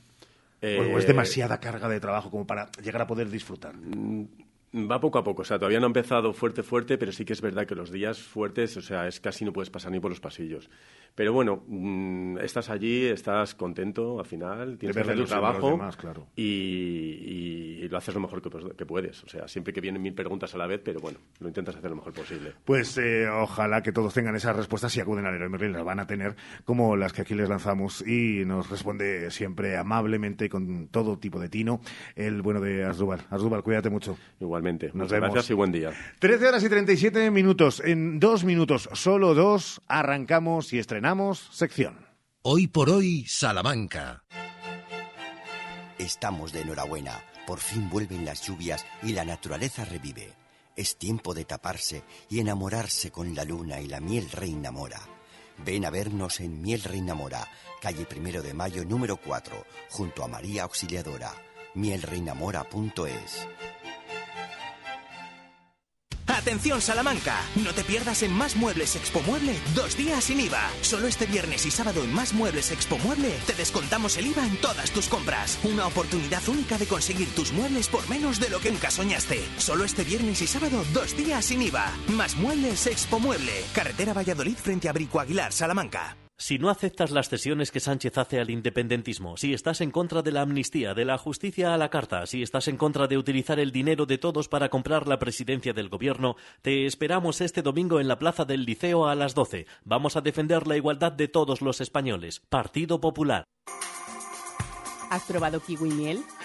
¿O es Eh, demasiada carga de trabajo como para llegar a poder disfrutar? Va poco a poco, o sea, todavía no ha empezado fuerte, fuerte, pero sí que es verdad que los días fuertes, o sea, es casi no puedes pasar ni por los pasillos. Pero bueno, mm, estás allí, estás contento al final, tienes que hacer tu trabajo demás, claro. y, lo haces lo mejor que, puedes. O sea, siempre que vienen mil preguntas a la vez, pero bueno, lo intentas hacer lo mejor posible. Pues eh, ojalá que todos tengan esas respuestas y acuden al Leroy Merlin, las van a tener como las que aquí les lanzamos y nos responde siempre amablemente con todo tipo de tino el bueno de Asdrúbal. Asdrúbal, cuídate mucho. Igualmente. Nos Muchas vemos. gracias y buen día. 13 horas y 37 minutos. En dos minutos, solo dos, arrancamos y estrenamos sección. Hoy por hoy, Salamanca. Estamos de enhorabuena. Por fin vuelven las lluvias y la naturaleza revive. Es tiempo de taparse y enamorarse con la luna y la miel reina mora. Ven a vernos en Miel Reina Mora, calle Primero de Mayo número 4, junto a María Auxiliadora. mielreinamora.es. Atención Salamanca, no te pierdas en Más Muebles Expo Mueble dos días sin IVA. Solo este viernes y sábado en Más Muebles Expo Mueble te descontamos el IVA en todas tus compras. Una oportunidad única de conseguir tus muebles por menos de lo que nunca soñaste. Solo este viernes y sábado dos días sin IVA. Más Muebles Expo Mueble, carretera Valladolid frente a Brico Aguilar, Salamanca. Si no aceptas las cesiones que Sánchez hace al independentismo, si estás en contra de la amnistía, de la justicia a la carta, si estás en contra de utilizar el dinero de todos para comprar la presidencia del gobierno, te esperamos este domingo en la plaza del Liceo a las 12. Vamos a defender la igualdad de todos los españoles. Partido Popular. ¿Has probado kiwi miel?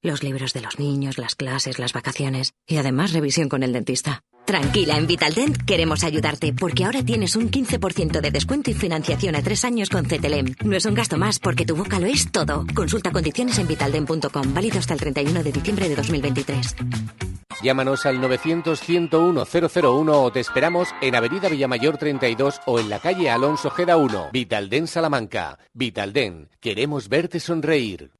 Los libros de los niños, las clases, las vacaciones y además revisión con el dentista. Tranquila, en Vitaldent queremos ayudarte porque ahora tienes un 15% de descuento y financiación a tres años con CTLM. No es un gasto más porque tu boca lo es todo. Consulta condiciones en vitaldent.com, válido hasta el 31 de diciembre de 2023. Llámanos al 900-101-001 o te esperamos en Avenida Villamayor 32 o en la calle Alonso Geda 1. Vitalden Salamanca. Vitalden, queremos verte sonreír.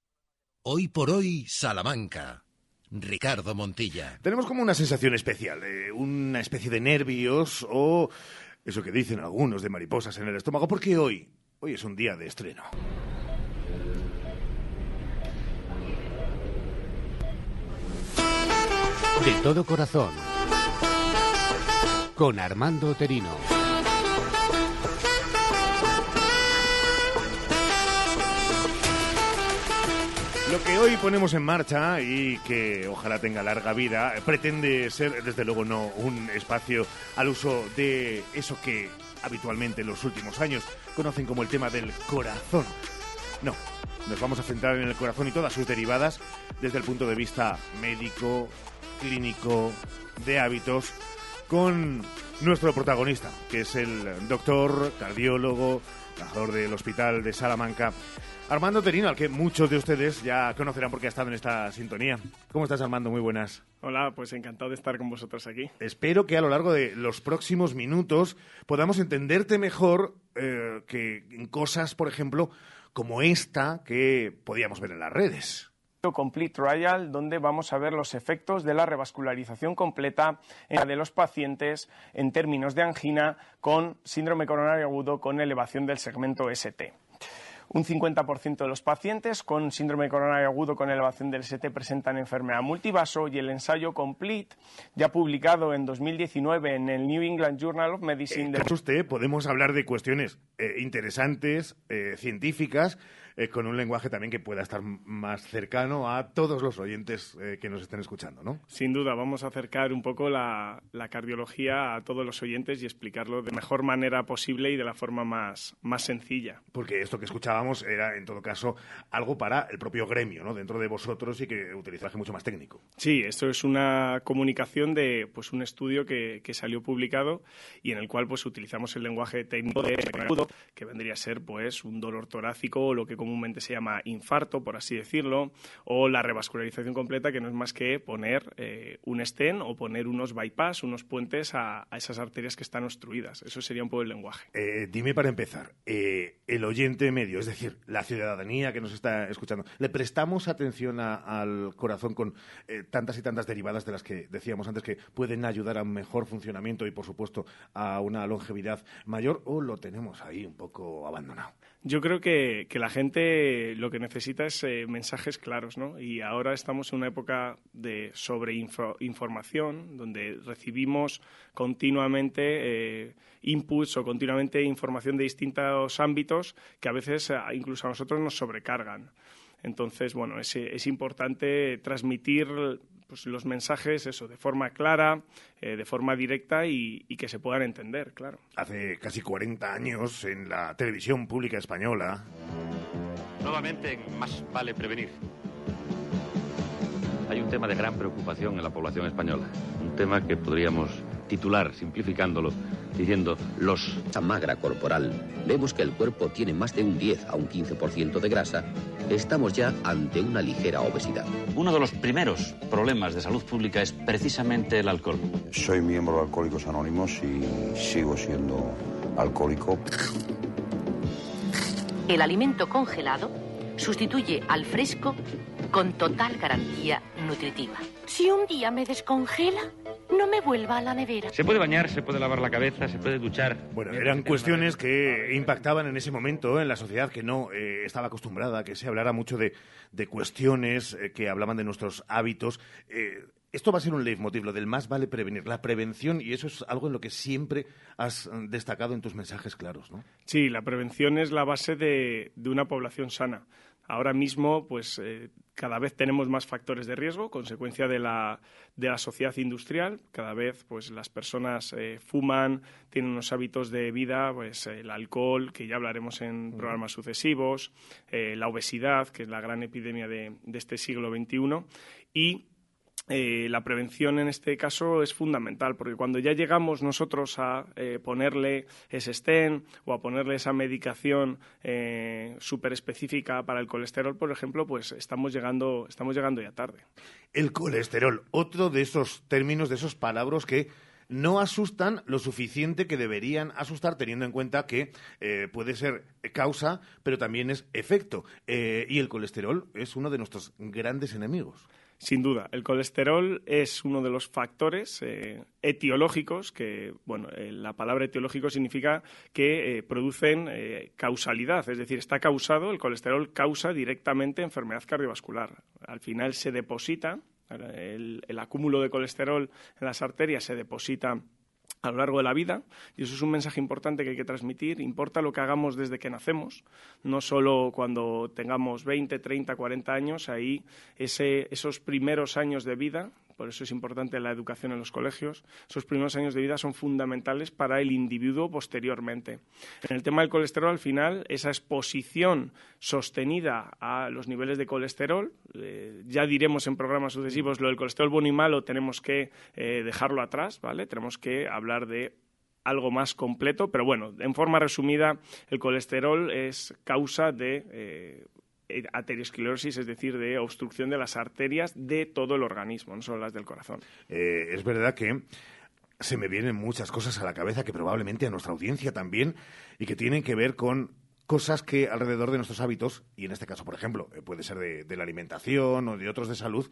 Hoy por hoy, Salamanca. Ricardo Montilla. Tenemos como una sensación especial, eh, una especie de nervios o eso que dicen algunos de mariposas en el estómago, porque hoy, hoy es un día de estreno. De todo corazón. Con Armando Terino. Lo que hoy ponemos en marcha y que ojalá tenga larga vida pretende ser, desde luego, no un espacio al uso de eso que habitualmente en los últimos años conocen como el tema del corazón. No, nos vamos a centrar en el corazón y todas sus derivadas desde el punto de vista médico, clínico, de hábitos, con nuestro protagonista, que es el doctor, cardiólogo, trabajador del Hospital de Salamanca, Armando Terino, al que muchos de ustedes ya conocerán porque ha estado en esta sintonía. ¿Cómo estás, Armando? Muy buenas. Hola, pues encantado de estar con vosotros aquí. Espero que a lo largo de los próximos minutos podamos entenderte mejor eh, que en cosas, por ejemplo, como esta que podíamos ver en las redes. Complete Trial, donde vamos a ver los efectos de la revascularización completa de los pacientes en términos de angina con síndrome coronario agudo con elevación del segmento ST. Un 50% de los pacientes con síndrome coronario agudo con elevación del ST presentan enfermedad multivaso y el ensayo Complete, ya publicado en 2019 en el New England Journal of Medicine. De... usted, podemos hablar de cuestiones eh, interesantes, eh, científicas, eh, con un lenguaje también que pueda estar más cercano a todos los oyentes eh, que nos estén escuchando, ¿no? Sin duda, vamos a acercar un poco la, la, cardiología a todos los oyentes y explicarlo de mejor manera posible y de la forma más, más sencilla. Porque esto que escuchábamos era, en todo caso, algo para el propio gremio, ¿no? Dentro de vosotros y que utilizaje mucho más técnico. Sí, esto es una comunicación de pues, un estudio que, que salió publicado y en el cual pues utilizamos el lenguaje técnico de que vendría a ser pues un dolor torácico o lo que comúnmente se llama infarto, por así decirlo, o la revascularización completa, que no es más que poner eh, un stent o poner unos bypass, unos puentes a, esas arterias que están obstruidas. Eso sería un poco el lenguaje. Eh, dime para empezar, eh, el oyente medio, es decir, la ciudadanía que nos está escuchando, ¿le prestamos atención al corazón con tantas y tantas derivadas de las que decíamos antes que pueden ayudar a un mejor funcionamiento y, por supuesto, a una longevidad mayor o lo tenemos ahí un poco abandonado? Yo creo que, que la gente lo que necesita es eh, mensajes claros, ¿no? Y ahora estamos en una época de sobreinformación, donde recibimos continuamente eh, inputs o continuamente información de distintos ámbitos que a veces eh, incluso a nosotros nos sobrecargan. Entonces, bueno, es, es importante transmitir pues, los mensajes, eso, de forma clara, eh, de forma directa y, y, que se puedan entender, claro. Hace casi 40 años, en la televisión pública española. Nuevamente, más vale prevenir. Hay un tema de gran preocupación en la población española. Un tema que podríamos titular, simplificándolo, diciendo los... Esta magra corporal, vemos que el cuerpo tiene más de un 10 a un 15% de grasa, estamos ya ante una ligera obesidad. Uno de los primeros problemas de salud pública es precisamente el alcohol. Soy miembro de Alcohólicos Anónimos y sigo siendo alcohólico. El alimento congelado sustituye al fresco con total garantía nutritiva. Si un día me descongela, no me vuelva a la nevera. Se puede bañar, se puede lavar la cabeza, se puede duchar. Bueno, eran cuestiones que impactaban en ese momento en la sociedad que no eh, estaba acostumbrada, que se hablara mucho de, de cuestiones eh, que hablaban de nuestros hábitos. Eh, esto va a ser un leitmotiv, lo del más vale prevenir, la prevención, y eso es algo en lo que siempre has destacado en tus mensajes claros, ¿no? Sí, la prevención es la base de, de una población sana. Ahora mismo, pues eh, cada vez tenemos más factores de riesgo, consecuencia de la, de la sociedad industrial. Cada vez, pues las personas eh, fuman, tienen unos hábitos de vida, pues el alcohol, que ya hablaremos en programas sucesivos, eh, la obesidad, que es la gran epidemia de, de este siglo XXI, y eh, la prevención en este caso es fundamental, porque cuando ya llegamos nosotros a eh, ponerle ese stent o a ponerle esa medicación eh, súper específica para el colesterol, por ejemplo, pues estamos llegando, estamos llegando ya tarde. El colesterol, otro de esos términos, de esos palabras que no asustan lo suficiente que deberían asustar, teniendo en cuenta que puede ser causa, pero también es efecto. y el colesterol es uno de nuestros grandes enemigos. Sin duda, el colesterol es uno de los factores eh, etiológicos que, bueno, eh, la palabra etiológico significa que eh, producen causalidad, es decir, está causado, el colesterol causa directamente enfermedad cardiovascular. Al final se deposita, el, el acúmulo de colesterol en las arterias se deposita a lo largo de la vida y eso es un mensaje importante que hay que transmitir. Importa lo que hagamos desde que nacemos, no solo cuando tengamos 20, 30, 40 años, ahí ese, esos primeros años de vida por eso es importante la educación en los colegios. Esos primeros años de vida son fundamentales para el individuo posteriormente. En el tema del colesterol, al final, esa exposición sostenida a los niveles de colesterol, eh, ya diremos en programas sucesivos lo del colesterol bueno y malo, tenemos que eh, dejarlo atrás, ¿vale? Tenemos que hablar de algo más completo, pero bueno, en forma resumida, el colesterol es causa de eh, aterosclerosis, es decir, de obstrucción de las arterias de todo el organismo, no solo las del corazón. Eh, es verdad que se me vienen muchas cosas a la cabeza que probablemente a nuestra audiencia también y que tienen que ver con cosas que alrededor de nuestros hábitos, y en este caso, por ejemplo, eh, puede ser de la alimentación o de otros de salud,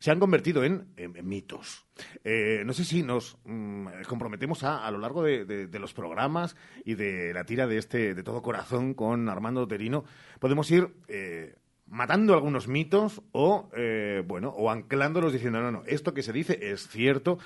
se han convertido en, mitos. Eh, no sé si nos mm, comprometemos a, a lo largo de, los programas y de la tira de este de todo corazón con Armando Terino, podemos ir eh, matando algunos mitos o eh, bueno o anclándolos diciendo no no esto que se dice es cierto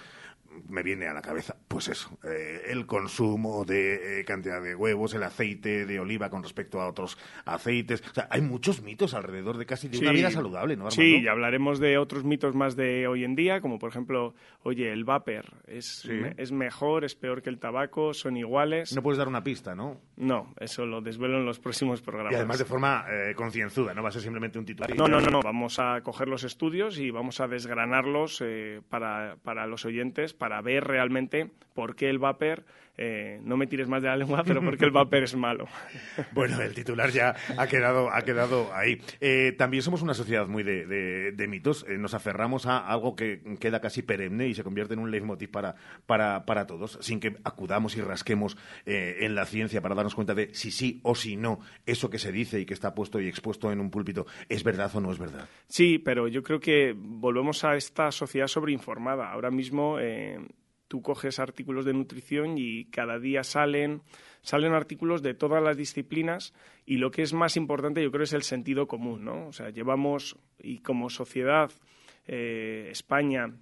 me viene a la cabeza, pues eso, eh, el consumo de eh, cantidad de huevos, el aceite de oliva con respecto a otros aceites. O sea, hay muchos mitos alrededor de casi de una vida saludable, ¿no? Sí, y hablaremos de otros mitos más de hoy en día, como por ejemplo, oye, el vapor es, es mejor, es peor que el tabaco, son iguales. No puedes dar una pista, ¿no? No, eso lo desvelo en los próximos programas. Y además de forma eh, concienzuda, no va a ser simplemente un titular. No, no, no, no, vamos a coger los estudios y vamos a desgranarlos para, para los oyentes para ver realmente por qué el vapor eh, no me tires más de la lengua, pero porque el vapor es malo. bueno, el titular ya ha quedado, ha quedado ahí. Eh, también somos una sociedad muy de, mitos. Eh, nos aferramos a algo que queda casi perenne y se convierte en un leitmotiv para, para, para todos, sin que acudamos y rasquemos en la ciencia para darnos cuenta de si sí o si no eso que se dice y que está puesto y expuesto en un púlpito es verdad o no es verdad. Sí, pero yo creo que volvemos a esta sociedad sobreinformada. Ahora mismo tú coges artículos de nutrición y cada día salen, salen artículos de todas las disciplinas y lo que es más importante yo creo es el sentido común, ¿no? O sea, llevamos, y como sociedad, eh, España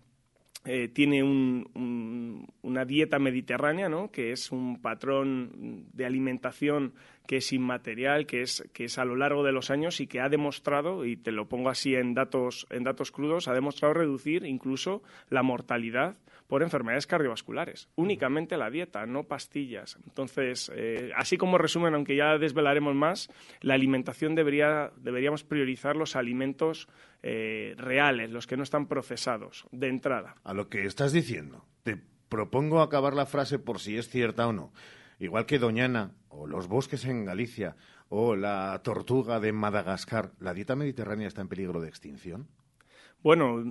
eh, tiene una dieta mediterránea, ¿no? que es un patrón de alimentación que es inmaterial, que es, que es a lo largo de los años y que ha demostrado, y te lo pongo así en datos, en datos crudos, ha demostrado reducir incluso la mortalidad por enfermedades cardiovasculares. Únicamente la dieta, no pastillas. Entonces, eh, así como resumen, aunque ya desvelaremos más, la alimentación debería, deberíamos priorizar los alimentos eh, reales, los que no están procesados, de entrada. A lo que estás diciendo, te propongo acabar la frase por si es cierta o no. Igual que Doñana, o los bosques en Galicia, o la tortuga de Madagascar, ¿la dieta mediterránea está en peligro de extinción? Bueno,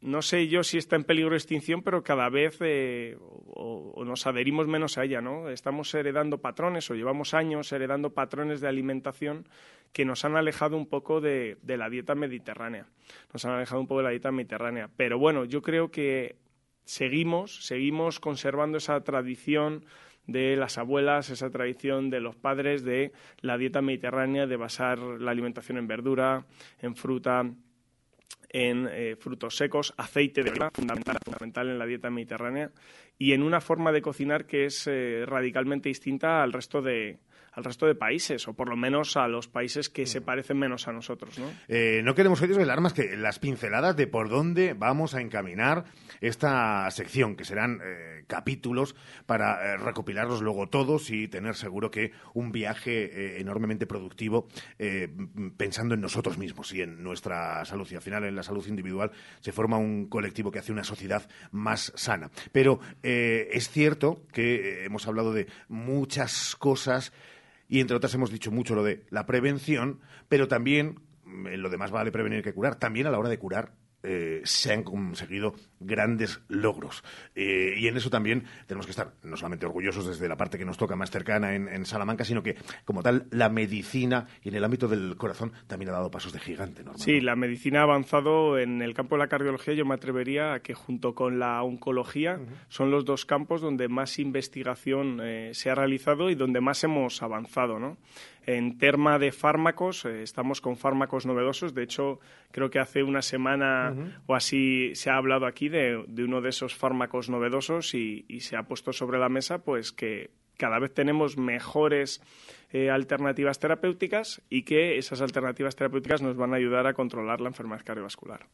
no sé yo si está en peligro de extinción, pero cada vez eh, o, nos adherimos menos a ella, ¿no? Estamos heredando patrones o llevamos años heredando patrones de alimentación que nos han alejado un poco de, la dieta mediterránea. Nos han alejado un poco de la dieta mediterránea. Pero bueno, yo creo que seguimos, seguimos conservando esa tradición de las abuelas, esa tradición de los padres de la dieta mediterránea, de basar la alimentación en verdura, en fruta, en eh, frutos secos, aceite de oliva, fundamental, fundamental en la dieta mediterránea, y en una forma de cocinar que es eh, radicalmente distinta al resto de, al resto de países, o por lo menos a los países que se parecen menos a nosotros. ¿no? Eh, no queremos hoy desvelar más que las pinceladas de por dónde vamos a encaminar esta sección, que serán eh, capítulos para eh, recopilarlos luego todos y tener seguro que un viaje enormemente productivo pensando en nosotros mismos y en nuestra salud y al final en la salud individual se forma un colectivo que hace una sociedad más sana. Pero es cierto que hemos hablado de muchas cosas y entre otras hemos dicho mucho lo de la prevención, pero también en lo demás vale prevenir que curar. También a la hora de curar eh, se han conseguido grandes logros. Eh, y en eso también tenemos que estar no solamente orgullosos desde la parte que nos toca más cercana en, Salamanca, sino que, como tal, la medicina y en el ámbito del corazón también ha dado pasos de gigante. ¿no, sí, la medicina ha avanzado en el campo de la cardiología. Yo me atrevería a que, junto con la oncología, son los dos campos donde más investigación eh, se ha realizado y donde más hemos avanzado. ¿no? En tema de fármacos, eh, estamos con fármacos novedosos. De hecho, creo que hace una semana o así se ha hablado aquí de, uno de esos fármacos novedosos y, se ha puesto sobre la mesa pues que cada vez tenemos mejores eh, alternativas terapéuticas y que esas alternativas terapéuticas nos van a ayudar a controlar la enfermedad cardiovascular.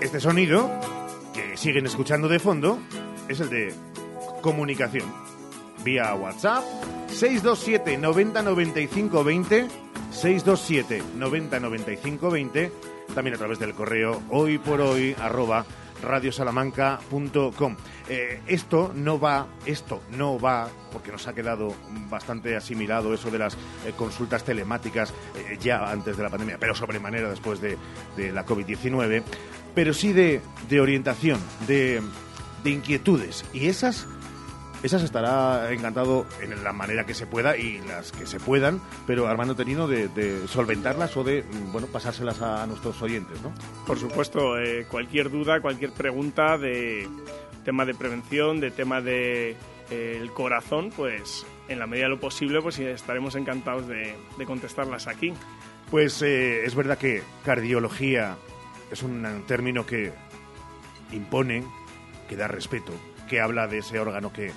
Este sonido que siguen escuchando de fondo es el de comunicación. Vía WhatsApp 627 90 95 20 627 90 95 20 también a través del correo hoy por hoy arroba radiosalamanca.com. Eh, esto no va, esto no va, porque nos ha quedado bastante asimilado eso de las eh, consultas telemáticas eh, ya antes de la pandemia, pero sobremanera después de, de la COVID-19, pero sí de, de orientación, de, de inquietudes. Y esas esas estará encantado en la manera que se pueda y las que se puedan, pero Armando Tenino de, solventarlas o de mm, bueno pasárselas a, nuestros oyentes, ¿no? Por supuesto, eh, cualquier duda, cualquier pregunta de tema de prevención, de tema de eh, el corazón, pues en la medida de lo posible, pues estaremos encantados de, contestarlas aquí. Pues eh, es verdad que cardiología es un término que impone, que da respeto, que habla de ese órgano que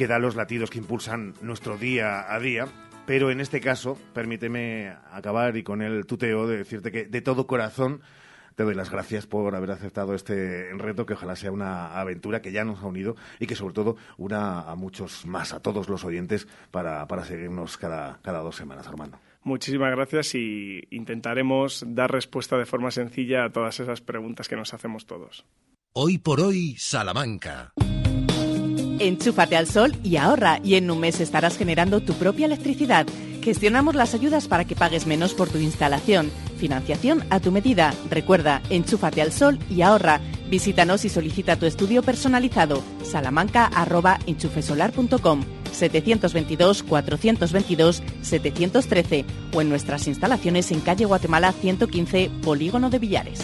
que da los latidos que impulsan nuestro día a día. Pero en este caso, permíteme acabar y con el tuteo de decirte que de todo corazón te doy las gracias por haber aceptado este reto, que ojalá sea una aventura que ya nos ha unido y que sobre todo una a muchos más, a todos los oyentes, para, para seguirnos cada, cada dos semanas, Armando. Muchísimas gracias y intentaremos dar respuesta de forma sencilla a todas esas preguntas que nos hacemos todos. Hoy por hoy, Salamanca. Enchúfate al sol y ahorra y en un mes estarás generando tu propia electricidad. Gestionamos las ayudas para que pagues menos por tu instalación. Financiación a tu medida. Recuerda, enchúfate al sol y ahorra. Visítanos y solicita tu estudio personalizado. salamanca.enchufesolar.com 722-422-713 o en nuestras instalaciones en calle Guatemala 115, Polígono de Villares.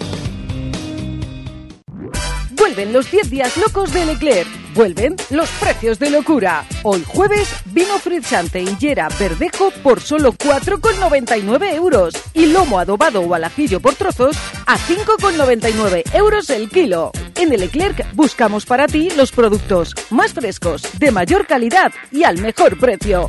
Vuelven los 10 días locos de Leclerc. Vuelven los precios de locura. Hoy jueves, vino frizzante Yera verdejo por solo 4,99 euros. Y lomo adobado o al ajillo por trozos a 5,99 euros el kilo. En el Leclerc buscamos para ti los productos más frescos, de mayor calidad y al mejor precio.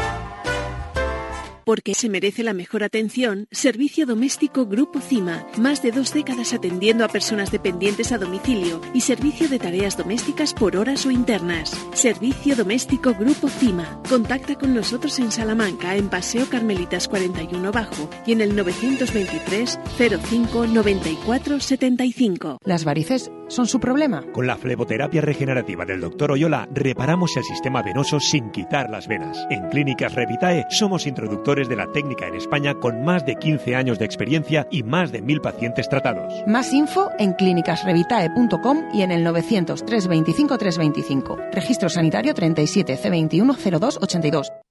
Porque se merece la mejor atención, Servicio Doméstico Grupo CIMA. Más de dos décadas atendiendo a personas dependientes a domicilio y servicio de tareas domésticas por horas o internas. Servicio Doméstico Grupo CIMA. Contacta con nosotros en Salamanca, en Paseo Carmelitas 41 Bajo y en el 923 05 94 75. ¿Las varices son su problema? Con la fleboterapia regenerativa del Dr. Oyola reparamos el sistema venoso sin quitar las venas. En Clínicas Revitae somos introductores de la técnica en España con más de 15 años de experiencia y más de mil pacientes tratados. Más info en clínicasrevitae.com y en el 900 325 325. Registro sanitario 37 C21 02 82.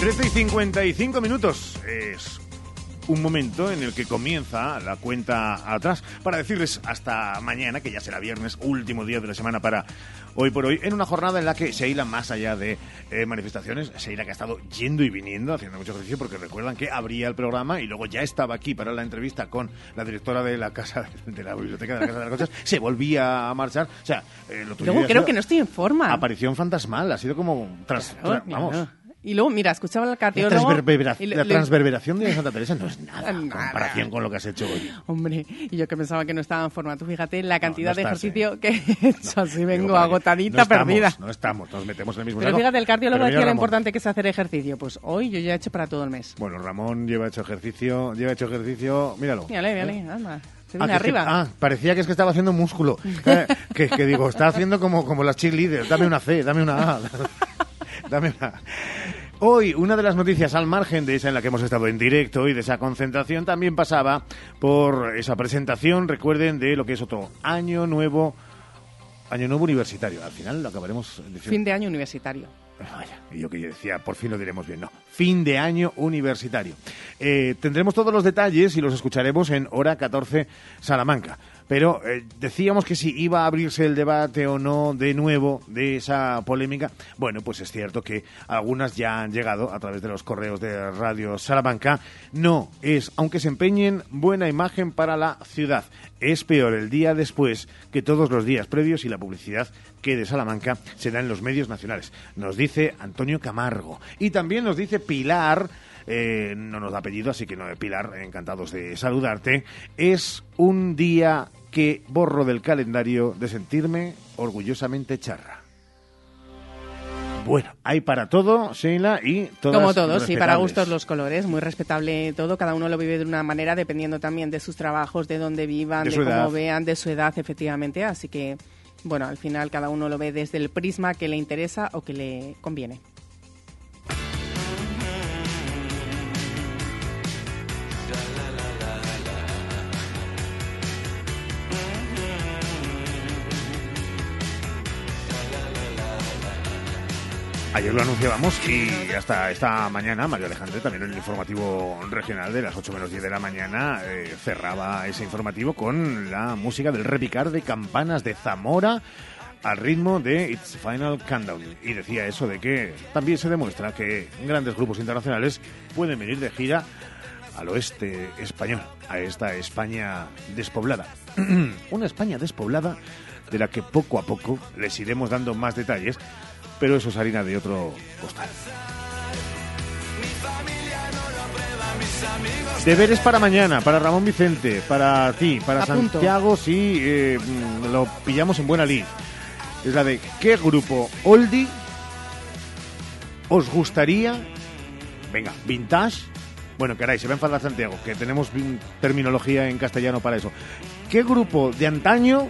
13 y 55 minutos. Es un momento en el que comienza la cuenta atrás para decirles hasta mañana, que ya será viernes, último día de la semana para hoy por hoy, en una jornada en la que Sheila, más allá de eh, manifestaciones, Sheila que ha estado yendo y viniendo, haciendo mucho ejercicio, porque recuerdan que abría el programa y luego ya estaba aquí para la entrevista con la directora de la casa, de la biblioteca de la Casa de las Cosas, se volvía a marchar. O sea, eh, lo tuyo Luego creo que no estoy en forma. Aparición fantasmal, ha sido como... tras- Claro, vamos. Y luego, mira, escuchaba al La, cardiólogo. transverbera- y le- la transverberación de Santa Teresa no es nada en comparación con lo que has hecho hoy. Hombre, y yo que pensaba que no estaba en forma. Tú fíjate la cantidad de estás, ejercicio que he hecho. Así vengo agotadita, estamos, perdida. No estamos, nos metemos en el mismo Pero saco. fíjate, el cardiólogo Pero decía lo importante que es hacer ejercicio. Pues hoy yo ya he hecho para todo el mes. Bueno, Ramón lleva hecho ejercicio, lleva hecho ejercicio, míralo. Mírale, mírale, anda. Se Ah, viene que es que- arriba. ah, parecía que es que estaba haciendo músculo. Eh, que, que digo, está haciendo como, como las cheerleaders. Dame una C, dame una A. dame una. Hoy, una de las noticias al margen de esa en la que hemos estado en directo y de esa concentración también pasaba por esa presentación, recuerden, de lo que es otro año nuevo, año nuevo universitario. Al final lo acabaremos diciendo. Fin de año universitario. Vaya, y yo que decía, por fin lo diremos bien, no. Fin de año universitario. Eh, tendremos todos los detalles y los escucharemos en hora 14 Salamanca. Pero eh, decíamos que si iba a abrirse el debate o no de nuevo de esa polémica. Bueno, pues es cierto que algunas ya han llegado a través de los correos de Radio Salamanca. No es, aunque se empeñen, buena imagen para la ciudad. Es peor el día después que todos los días previos y la publicidad que de Salamanca se da en los medios nacionales. Nos dice Antonio Camargo. Y también nos dice Pilar, eh, no nos da apellido, así que no, Pilar, encantados de saludarte. Es un día que borro del calendario de sentirme orgullosamente charra. Bueno, hay para todo, Sheila, y todas Como todos, sí, para gustos los colores, muy respetable todo, cada uno lo vive de una manera dependiendo también de sus trabajos, de dónde vivan, De cómo edad. vean, de su edad, efectivamente, así que, bueno, al final cada uno lo ve desde el prisma que le interesa o que le conviene. Ayer lo anunciábamos y hasta esta mañana Mario Alejandro también en el informativo regional de las 8 menos 10 de la mañana eh, cerraba ese informativo con la música del repicar de campanas de Zamora al ritmo de It's Final Countdown. Y decía eso de que también se demuestra que grandes grupos internacionales pueden venir de gira al oeste español, a esta España despoblada. Una España despoblada de la que poco a poco les iremos dando más detalles, pero eso es harina de otro costal. Deberes para mañana, para Ramón Vicente, para ti, para. Santiago, si eh, mm, lo pillamos en buena lid. Es la de ¿qué grupo oldie os gustaría? Venga, vintage. Bueno, caray, se va a enfadar Santiago, que tenemos terminología en castellano para eso. ¿Qué grupo de antaño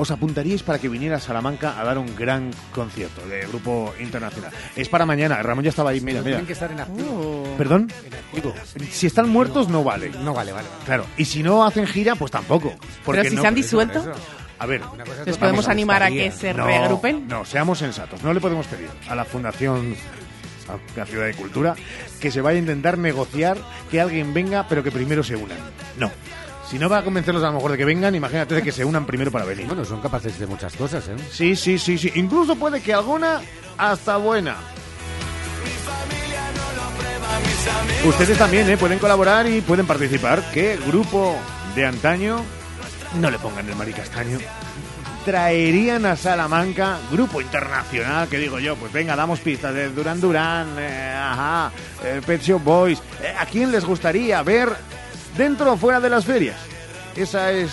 os apuntaríais para que viniera a Salamanca a dar un gran concierto de grupo internacional? Es para mañana, Ramón ya estaba ahí, mira, mira. Tienen que estar en activo. ¿Perdón? En activo. Si están muertos no vale. No vale, vale. Claro, y si no hacen gira, pues tampoco. Porque Pero si no- se han disuelto. A ver, Les podemos animar a que se no, reagrupen. No, seamos sensatos. No le podemos pedir a la Fundación a la Ciudad de Cultura que se vaya a intentar negociar que alguien venga, pero que primero se unan. No. Si no va a convencerlos a lo mejor de que vengan, imagínate de que se unan primero para venir. Bueno, son capaces de muchas cosas, ¿eh? Sí, sí, sí, sí. Incluso puede que alguna hasta buena. Ustedes también ¿eh? pueden colaborar y pueden participar. ¿Qué grupo de antaño? No le pongan el maricastaño. Traerían a Salamanca, grupo internacional, que digo yo, pues venga, damos pistas de Duran Duran, eh, ajá, eh, Pet Shop Boys. Eh, ¿A quién les gustaría ver dentro o fuera de las ferias? Esa es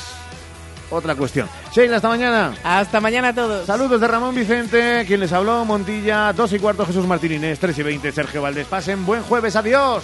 otra cuestión. Sheila, hasta mañana. Hasta mañana a todos. Saludos de Ramón Vicente, quien les habló, Montilla, 2 y cuarto Jesús Martín Inés, 3 y 20 Sergio Valdés. Pasen buen jueves, adiós.